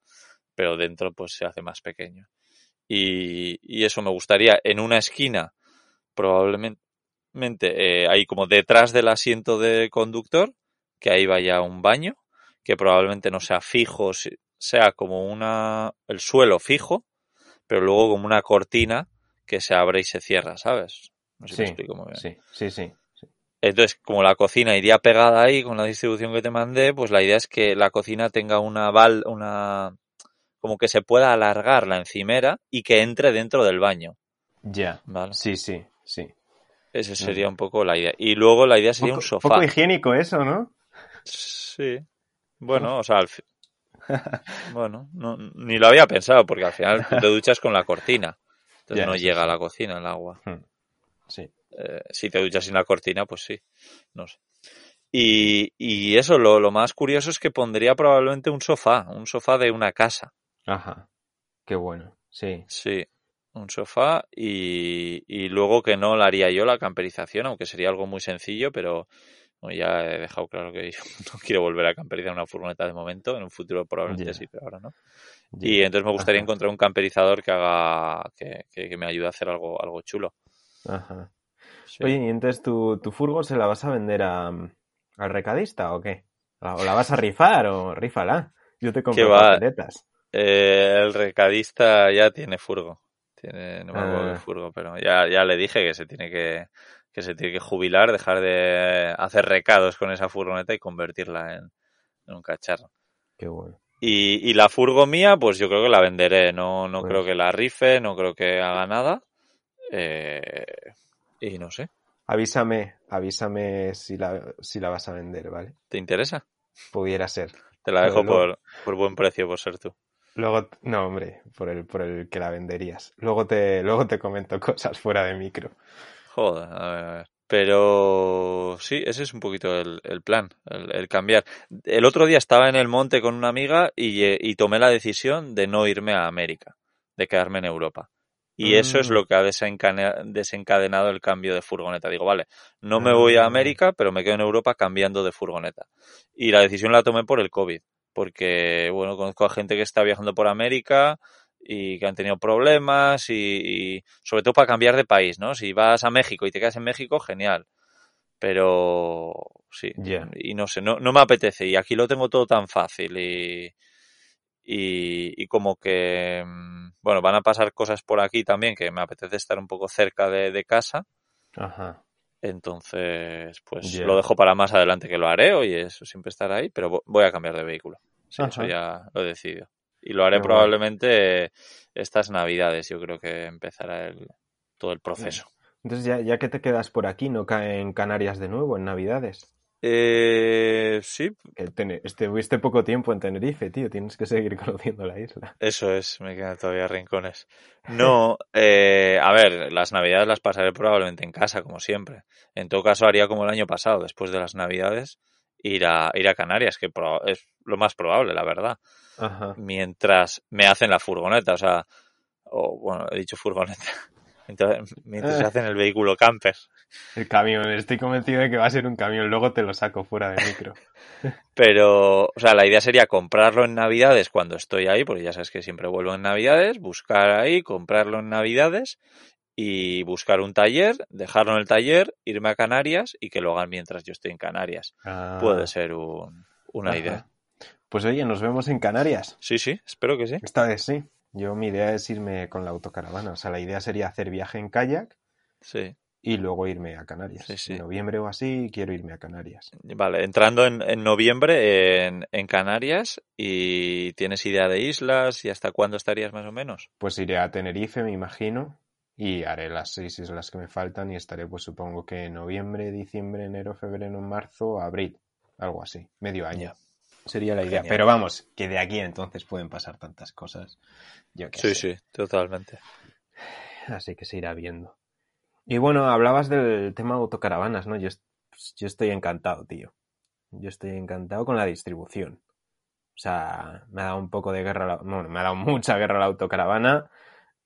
pero dentro pues se hace más pequeño. Y, y eso me gustaría en una esquina, probablemente, eh, ahí como detrás del asiento de conductor, que ahí vaya un baño, que probablemente no sea fijo, sea como una, el suelo fijo, pero luego como una cortina que se abre y se cierra, ¿sabes? No sé si Sí, me explico muy bien. Sí, sí, sí. sí. Entonces, como la cocina iría pegada ahí con la distribución que te mandé, pues la idea es que la cocina tenga una val, una, como que se pueda alargar la encimera y que entre dentro del baño, Ya. ¿vale? Sí, sí, sí. Esa sería un poco la idea. Y luego la idea sería Poco, un sofá. poco higiénico eso, ¿no? Sí. Bueno, o sea, al fi- [laughs] bueno, no, ni lo había pensado porque al final te duchas con la cortina. Entonces no llega sí. a la cocina el agua. Sí. Eh, si te duchas sin la cortina, pues sí. No sé. Y, y eso, lo, lo más curioso es que pondría probablemente un sofá, un sofá de una casa. Ajá. Qué bueno. Sí. Sí, un sofá y, y luego que no la haría yo la camperización, aunque sería algo muy sencillo, pero bueno, ya he dejado claro que yo [laughs] no quiero volver a camperizar una furgoneta de momento, en un futuro probablemente Ya. sí, pero ahora no. Y entonces me gustaría Ajá. encontrar un camperizador que haga, que, que, que me ayude a hacer algo, algo chulo. Ajá. Sí. Oye, ¿y entonces tu, tu furgo se la vas a vender a, al recadista o qué? ¿La- ¿O la vas a rifar o rífala? Yo te compro papeletas. Eh, el recadista ya tiene furgo. Tiene, no me acuerdo Ah. qué furgo, pero ya, ya le dije que se tiene que, que se tiene que jubilar, dejar de hacer recados con esa furgoneta y convertirla en, en un cacharro. Qué bueno. Y, y la furgo mía, pues yo creo que la venderé. No, no Pues- creo que la rife, no creo que haga nada. Eh, y no sé. Avísame, avísame si la, si la vas a vender, ¿vale? ¿Te interesa? Pudiera ser. Te la dejo por, por buen precio, por ser tú. Luego, no, hombre, por el, por el que la venderías. Luego te, luego te comento cosas fuera de micro. Joder, a ver, a ver. Pero sí, ese es un poquito el, el plan, el, el cambiar. El otro día estaba en el monte con una amiga y, y tomé la decisión de no irme a América, de quedarme en Europa. Y eso es Mm. lo que ha desencadenado el cambio de furgoneta. Digo, vale, no me voy a Ah. América, pero me quedo en Europa cambiando de furgoneta. Y la decisión la tomé por el COVID, porque, bueno, conozco a gente que está viajando por América y que han tenido problemas y, y sobre todo para cambiar de país, ¿no? Si vas a México y te quedas en México, genial. Pero sí, y no sé, no, no me apetece y aquí lo tengo todo tan fácil y, y, y como que, mm, bueno, van a pasar cosas por aquí también que me apetece estar un poco cerca de, de casa, Ajá. Entonces pues lo dejo para más adelante que lo haré, oye, eso siempre estará ahí, pero vo- voy a cambiar de vehículo, sí, eso ya lo he decidido. Y lo haré probablemente estas navidades, yo creo que empezará el, todo el proceso. Entonces, ya, ya que te quedas por aquí, ¿no cae en Canarias de nuevo, en Navidades? Eh, sí, estuviste poco tiempo en Tenerife, tío. Tienes que seguir [laughs] conociendo la isla. Eso es, me quedan todavía rincones. [laughs] No, eh, a ver, las navidades las pasaré probablemente en casa, como siempre. En todo caso, haría como el año pasado, después de las navidades, ir a, ir a Canarias, que es lo más probable, la verdad. Ajá. Mientras me hacen la furgoneta, o sea, o bueno, he dicho furgoneta. [laughs] mientras, mientras se hacen el vehículo camper. El camión, estoy convencido de que va a ser un camión, luego te lo saco fuera de micro. [laughs] Pero, o sea, la idea sería comprarlo en Navidades cuando estoy ahí, porque ya sabes que siempre vuelvo en Navidades, buscar ahí, comprarlo en Navidades y buscar un taller, dejarlo en el taller, irme a Canarias y que lo hagan mientras yo estoy en Canarias. Ah, Puede ser un- una ajá. idea. Pues oye, nos vemos en Canarias. Sí, sí, espero que sí. Esta vez sí. Yo mi idea es irme con la autocaravana. O sea, la idea sería hacer viaje en kayak Sí. Y luego irme a Canarias. Sí, sí. En noviembre o así quiero irme a Canarias. Vale, entrando en, en noviembre en, en Canarias y tienes idea de islas y hasta cuándo estarías más o menos. Pues iré a Tenerife, me imagino, y haré las seis islas que me faltan y estaré, pues supongo que en noviembre, diciembre, enero, febrero, marzo, abril, algo así, medio año. Sería la idea. Genial. Pero vamos, que de aquí a entonces pueden pasar tantas cosas. Yo Sí, sé. sí, totalmente. Así que se irá viendo. Y bueno, hablabas del tema autocaravanas, ¿no? Yo, pues, yo estoy encantado, tío. Yo estoy encantado con la distribución. O sea, me ha dado un poco de guerra, bueno, me ha dado [laughs] mucha guerra la autocaravana.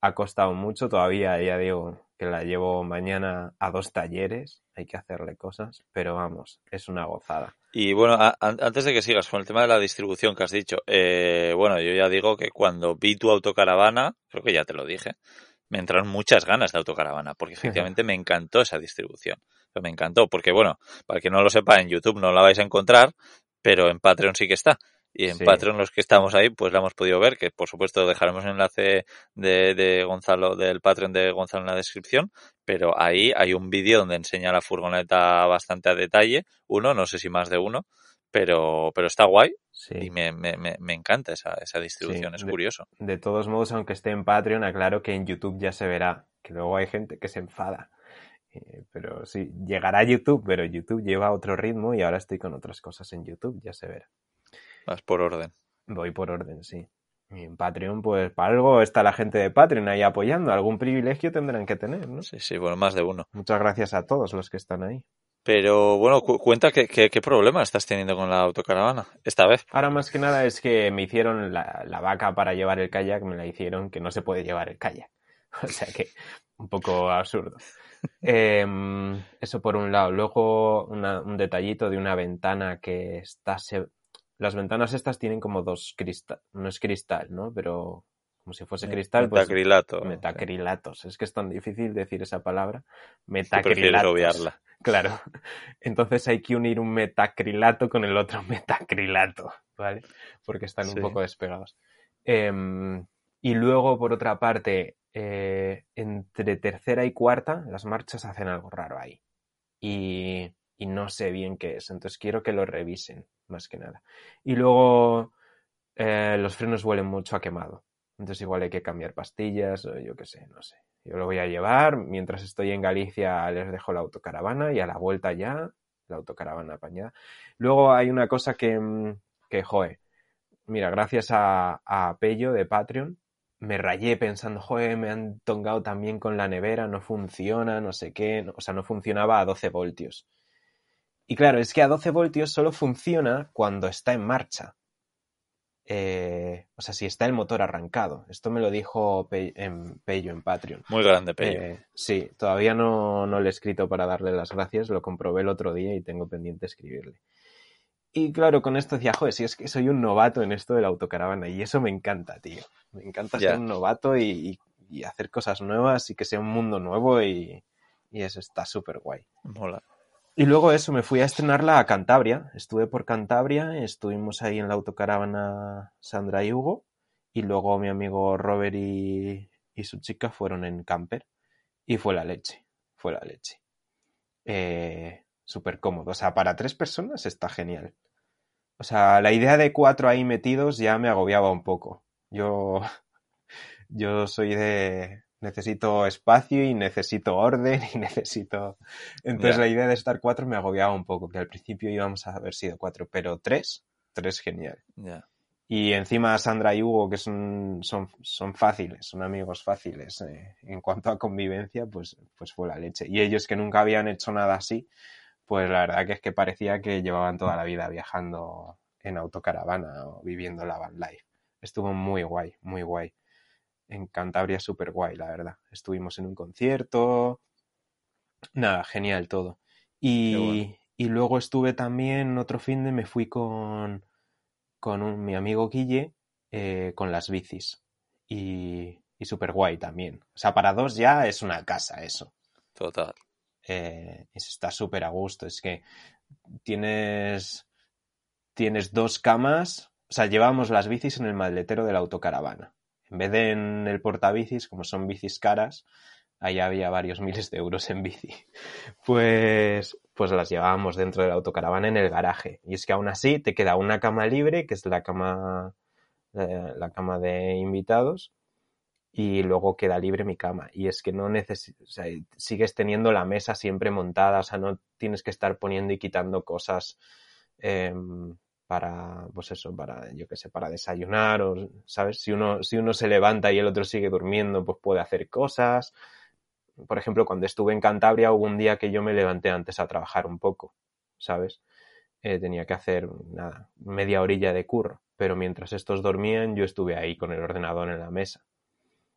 Ha costado mucho, todavía ya digo que la llevo mañana a dos talleres. Hay que hacerle cosas, pero vamos, es una gozada. Y bueno, a- an- antes de que sigas con el tema de la distribución que has dicho, eh, bueno, yo ya digo que cuando vi tu autocaravana, creo que ya te lo dije, me entraron muchas ganas de autocaravana, porque efectivamente me encantó esa distribución. Me encantó, porque bueno, para que no lo sepa, en YouTube no la vais a encontrar, pero en Patreon sí que está. Y en Sí. Patreon los que estamos ahí, pues la hemos podido ver, que por supuesto dejaremos el enlace de, de Gonzalo, del Patreon de Gonzalo en la descripción, pero ahí hay un vídeo donde enseña la furgoneta bastante a detalle, uno, no sé si más de uno, pero, pero está guay Sí. y me, me, me, encanta esa, esa distribución, es de- curioso. De todos modos, aunque esté en Patreon, aclaro que en YouTube ya se verá, que luego hay gente que se enfada. Eh, pero sí, llegará a YouTube, pero YouTube lleva otro ritmo y ahora estoy con otras cosas en YouTube, ya se verá. Vas por orden. Voy por orden, sí. Y en Patreon, pues para algo está la gente de Patreon ahí apoyando. Algún privilegio tendrán que tener, ¿no? Sí, sí, bueno, más de uno. Muchas gracias a todos los que están ahí. Pero bueno, cu- cuenta qué qué qué problema estás teniendo con la autocaravana esta vez. Ahora más que nada es que me hicieron la, la vaca para llevar el kayak, me la hicieron que no se puede llevar el kayak. [laughs] O sea que un poco absurdo. [laughs] Em, eso por un lado. Luego una- un detallito de una ventana que está... se- Las ventanas estas tienen como dos cristal. No es cristal, ¿no? Pero como si fuese cristal, pues Metacrilato. metacrilatos. Es que es tan difícil decir esa palabra. Metacrilatos. obviarla. [laughs] Claro. Entonces hay que unir un metacrilato con el otro [laughs] metacrilato, ¿vale? Porque están Sí. un poco despegados. Em, y luego, por otra parte, eh, entre tercera y cuarta, las marchas hacen algo raro ahí. Y, y no sé bien qué es. Entonces quiero que lo revisen, más que nada. Y luego eh, los frenos huelen mucho a quemado. Entonces igual hay que cambiar pastillas o yo qué sé, no sé. Yo lo voy a llevar. Mientras estoy en Galicia les dejo la autocaravana y a la vuelta ya la autocaravana apañada. Luego hay una cosa que, mm, que joe, mira, gracias a, a Pello de Patreon, me rayé pensando, joder, me han tongado también con la nevera, no funciona, no sé qué, o sea, no funcionaba a 12 voltios. Y claro, es que a 12 voltios solo funciona cuando está en marcha. Eh, o sea, si está el motor arrancado. Esto me lo dijo Pe- en Pello en Patreon. Muy grande, Pello. Eh, sí, todavía no, no le he escrito para darle las gracias, lo comprobé el otro día y tengo pendiente escribirle. Y claro, con esto decía, joder, si es que soy un novato en esto de la autocaravana y eso me encanta, tío. Me encanta ser un novato y, y- y hacer cosas nuevas y que sea un mundo nuevo y, y eso está súper guay. Mola. Y luego eso, me fui a estrenarla a Cantabria. Estuve por Cantabria, estuvimos ahí en la autocaravana Sandra y Hugo. Y luego mi amigo Robert y, y su chica fueron en camper. Y fue la leche, fue la leche. Eh, Súper cómodo. O sea, para tres personas está genial. O sea, la idea de cuatro ahí metidos ya me agobiaba un poco. Yo, [laughs] yo soy de, necesito espacio y necesito orden y [laughs] necesito... Entonces la idea de estar cuatro me agobiaba un poco, que al principio íbamos a haber sido cuatro, pero tres, tres genial. Ya. Y encima Sandra y Hugo, que son, son, son fáciles, son amigos fáciles. eh, En cuanto a convivencia, pues, pues fue la leche. Y ellos que nunca habían hecho nada así, pues la verdad que es que parecía que llevaban toda la vida viajando en autocaravana o viviendo la van life. Estuvo muy guay, muy guay. En Cantabria súper guay, la verdad. Estuvimos en un concierto. Nada, genial todo. Y, y luego estuve también, otro fin de me fui con, con mi amigo Guille eh, con las bicis. Y, y súper guay también. O sea, para dos ya es una casa eso. Total. Eh, está súper a gusto. Es que tienes, tienes dos camas. O sea, llevamos las bicis en el maletero de la autocaravana. En vez de en el portabicis, como son bicis caras, ahí había varios [laughs] miles de euros en bici. Pues, pues las llevábamos dentro de la autocaravana en el garaje. Y es que aún así te queda una cama libre, que es la cama, eh, la cama de invitados, y luego queda libre mi cama. Y es que no sea, sigues teniendo la mesa siempre montada, o sea, no tienes que estar poniendo y quitando cosas eh, para, pues eso, para, yo qué sé, para desayunar o, ¿sabes? Si uno, si uno se levanta y el otro sigue durmiendo, pues puede hacer cosas. Por ejemplo, cuando estuve en Cantabria hubo un día que yo me levanté antes a trabajar un poco, ¿sabes? Eh, tenía que hacer, nada, media orilla de curro, pero mientras estos dormían yo estuve ahí con el ordenador en la mesa.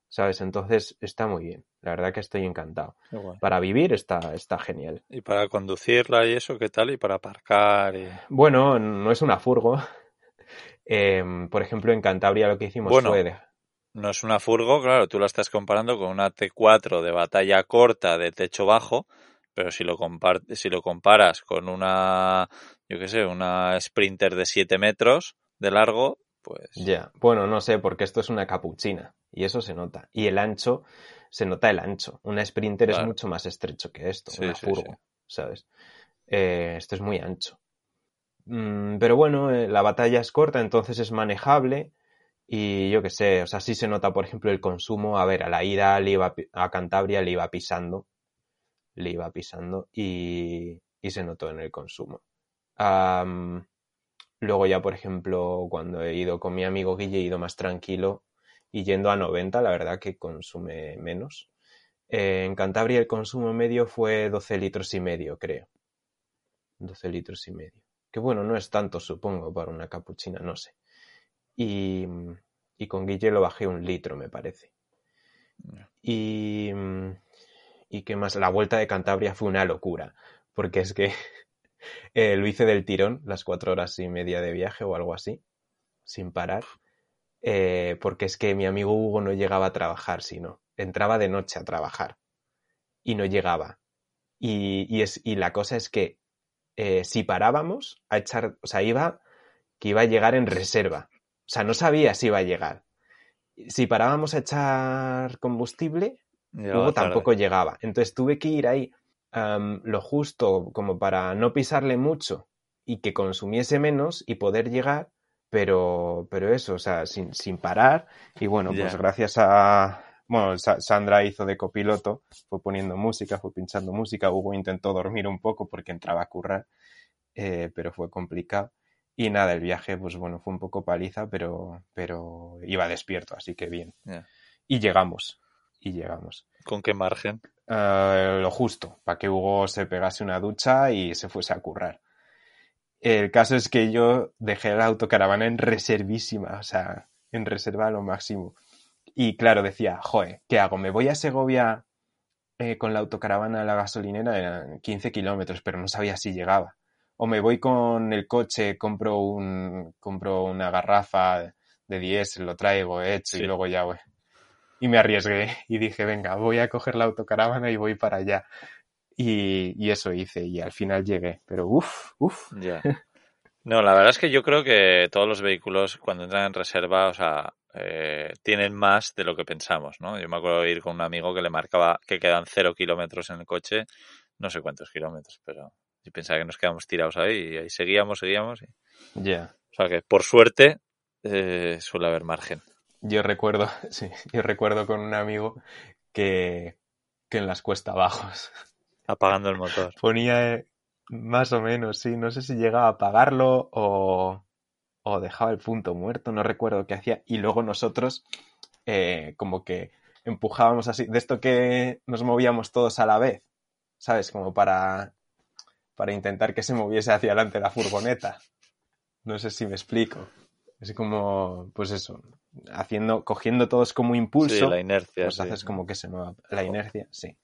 ¿Sabes? Entonces está muy bien. La verdad que estoy encantado. Para vivir está, está genial. ¿Y para conducirla y eso qué tal? ¿Y para aparcar? Bueno, no es una furgo. [laughs] Em, por ejemplo, en Cantabria lo que hicimos fue... No es una furgo, claro, tú la estás comparando con una T4 de batalla corta de techo bajo, pero si lo, si lo comparas con una, yo qué sé, una Sprinter de 7 metros de largo, pues... Ya, bueno, no sé, porque esto es una capuchina y eso se nota. Y el ancho, se nota el ancho. Una Sprinter es mucho más estrecho que esto, una furgo, ¿sabes? Eh, esto es muy ancho. Mm, pero bueno, eh, la batalla es corta, entonces es manejable. Y yo qué sé, o sea, sí se nota, por ejemplo, el consumo. A ver, a la ida le iba a Cantabria le iba pisando. Le iba pisando y, y se notó en el consumo. Luego ya, por ejemplo, cuando he ido con mi amigo Guille, he ido más tranquilo y yendo a 90, la verdad que consume menos. Eh, en Cantabria el consumo medio fue 12 litros y medio, creo. 12 litros y medio. Que bueno, no es tanto, supongo, para una capuchina, no sé. Y, y con Guille lo bajé un litro, me parece. Y, y qué más, la vuelta de Cantabria fue una locura, porque es que eh, lo hice del tirón, las cuatro horas y media de viaje o algo así, sin parar. Eh, porque es que mi amigo Hugo no llegaba a trabajar, sino entraba de noche a trabajar y no llegaba. Y, es, y la cosa es que eh, si parábamos a echar, o sea, iba que iba a llegar en reserva. O sea, no sabía si iba a llegar. Si parábamos a echar combustible, Hugo tampoco llegaba. Entonces tuve que ir ahí lo justo como para no pisarle mucho y que consumiese menos y poder llegar pero, pero eso, o sea, sin, sin parar. Y bueno, pues gracias a, bueno, Sandra hizo de copiloto, fue poniendo música, fue pinchando música, Hugo intentó dormir un poco porque entraba a currar, eh, pero fue complicado. Y nada, el viaje, pues bueno, fue un poco paliza, pero, pero iba despierto, así que bien. Y llegamos, y llegamos. ¿Con qué margen? Eh, lo justo, para que Hugo se pegase una ducha y se fuese a currar. El caso es que yo dejé la autocaravana en reservísima, o sea, en reserva a lo máximo. Y claro, decía, joe, ¿qué hago? ¿Me voy a Segovia eh, con la autocaravana a la gasolinera? Eran 15 kilómetros, pero no sabía si llegaba. O me voy con el coche, compro, un, compro una garrafa de 10, lo traigo hecho y luego ya, voy. Y me arriesgué y dije, venga, voy a coger la autocaravana y voy para allá. Y, eso hice y al final llegué. Pero uff, uff. No, la verdad es que yo creo que todos los vehículos cuando entran en reserva, o sea, eh, tienen más de lo que pensamos, ¿no? Yo me acuerdo de ir con un amigo que le marcaba que quedan cero kilómetros en el coche, no sé cuántos kilómetros, pero yo pensaba que nos quedamos tirados ahí y ahí seguíamos, seguíamos. Y... Ya. O sea que por suerte eh, suele haber margen. Yo recuerdo, [laughs] sí, yo recuerdo con un amigo que, que en las cuesta bajos [laughs] Apagando el motor. Ponía eh, más o menos, sí. No sé si llegaba a apagarlo o, o dejaba el punto muerto, no recuerdo qué hacía. Y luego nosotros, eh, como que empujábamos así, de esto que nos movíamos todos a la vez, ¿sabes? Como para, para intentar que se moviese hacia adelante la furgoneta. No sé si me explico. Es como, pues eso, haciendo, cogiendo todos como impulso. Sí, la inercia. Pues sí. haces como que se mueva. La inercia, sí.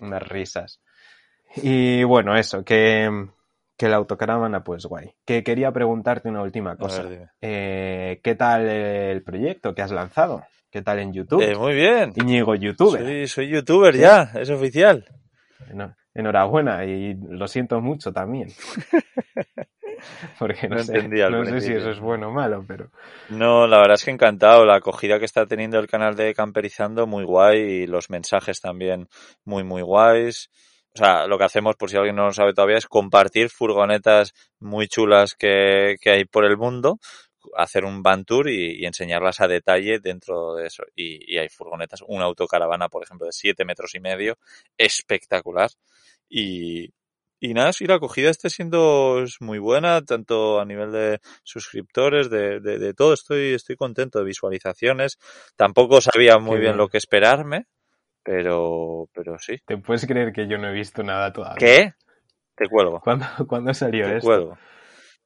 Unas risas. Y bueno, eso, que, que la autocaravana, pues guay. Que quería preguntarte una última cosa. ver. Eh, ¿Qué tal el proyecto que has lanzado? ¿Qué tal en YouTube? Eh, muy bien. Íñigo youtuber. Soy, soy youtuber ya, es oficial. Eno- Enhorabuena y lo siento mucho también. [laughs] [laughs] Porque no, No sé, no sé si eso es bueno o malo, pero No, la verdad es que encantado. La acogida que está teniendo el canal de Camperizando, muy guay. Y los mensajes también muy, muy guays. O sea, lo que hacemos, por si alguien no lo sabe todavía, es compartir furgonetas muy chulas que, que hay por el mundo, hacer un van tour y, y enseñarlas a detalle dentro de eso. Y, y hay furgonetas, una autocaravana, por ejemplo, de 7 metros y medio, espectacular. Y, y nada, sí, la acogida está siendo muy buena, tanto a nivel de suscriptores, de, de, de todo. Estoy, estoy contento de visualizaciones. Tampoco sabía muy bien. lo que esperarme, pero, pero sí. te puedes creer que yo no he visto nada todavía. ¿Qué? Te cuelgo. ¿Cuándo, ¿cuándo salió Te esto? cuelgo.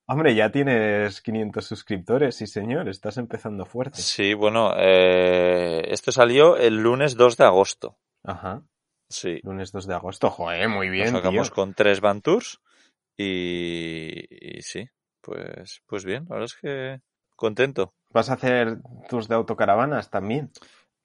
Hombre, ya tienes 500 suscriptores, sí señor, estás empezando fuerte. Sí, bueno, eh, esto salió el lunes 2 de agosto. Ajá, Sí. lunes 2 de agosto, joder, muy Nos bien, sacamos tío. con tres Van Tours y, y sí, pues, pues bien, la verdad es que contento. ¿Vas a hacer tus de autocaravanas también?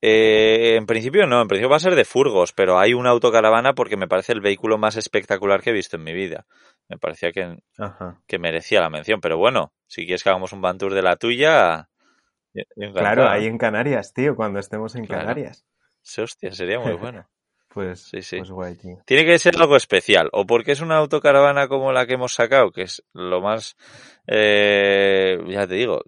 Eh, en principio no, en principio va a ser de furgos, pero hay una autocaravana porque me parece el vehículo más espectacular que he visto en mi vida. Me parecía que, Ajá. que merecía la mención, pero bueno, si quieres que hagamos un Van Tour de la tuya, encantado. Claro, ahí en Canarias, tío, cuando estemos en Claro. Canarias. Sí, hostia, sería muy [laughs] bueno. Pues, Sí, sí. pues guay, tío. Tiene que ser algo especial, o porque es una autocaravana como la que hemos sacado, que es lo más, eh, ya te digo,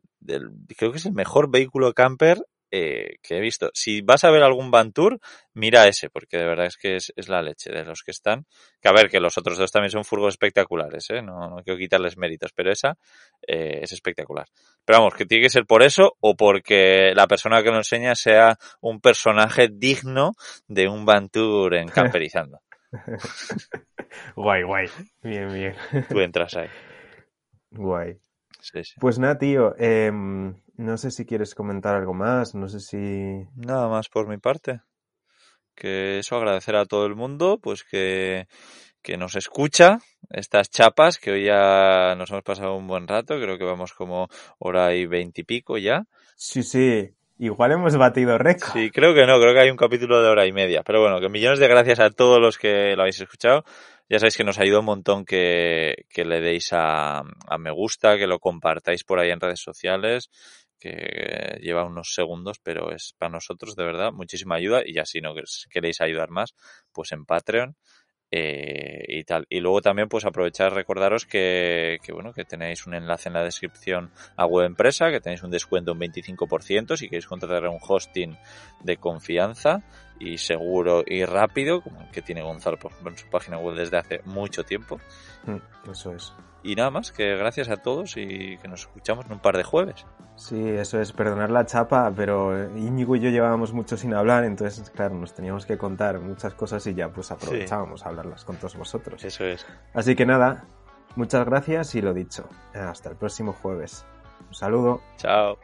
creo que es el mejor vehículo camper eh, que he visto. Si vas a ver algún Van Tour, mira ese, porque de verdad es que es, es la leche de los que están. Que a ver, que los otros dos también son furgos espectaculares, ¿eh? no, no quiero quitarles méritos, pero esa eh, es espectacular. Pero vamos, que tiene que ser por eso o porque la persona que lo enseña sea un personaje digno de un Van Tour en camperizando. [laughs] Guay, guay. Bien, bien. Tú entras ahí. Guay. Sí, sí. Pues nada, tío, em, no sé si quieres comentar algo más, no sé si... Nada más por mi parte. Que eso, agradecer a todo el mundo, pues que, que nos escucha estas chapas, que hoy ya nos hemos pasado un buen rato, creo que vamos como hora y veintipico ya. Sí, sí, igual hemos batido récord. Sí, creo que no, creo que hay un capítulo de hora y media. Pero bueno, que millones de gracias a todos los que lo habéis escuchado. Ya sabéis que nos ayuda un montón que, que le deis a, a me gusta, que lo compartáis por ahí en redes sociales, que lleva unos segundos, pero es para nosotros de verdad muchísima ayuda. Y ya si no queréis ayudar más, pues en Patreon. Eh, y tal. Y luego también pues aprovechar recordaros que, bueno, que tenéis un enlace en la descripción a web empresa, que tenéis un descuento un 25% si queréis contratar un hosting de confianza y seguro y rápido, como el que tiene Gonzalo en su página web desde hace mucho tiempo. Mm, Eso es. Y nada más, que gracias a todos y que nos escuchamos en un par de jueves. Sí, eso es, perdonar la chapa, pero Íñigo y yo llevábamos mucho sin hablar, entonces, claro, nos teníamos que contar muchas cosas y ya pues aprovechábamos a hablarlas con todos vosotros. Eso es. Así que nada, muchas gracias y lo dicho, hasta el próximo jueves. Un saludo. Chao.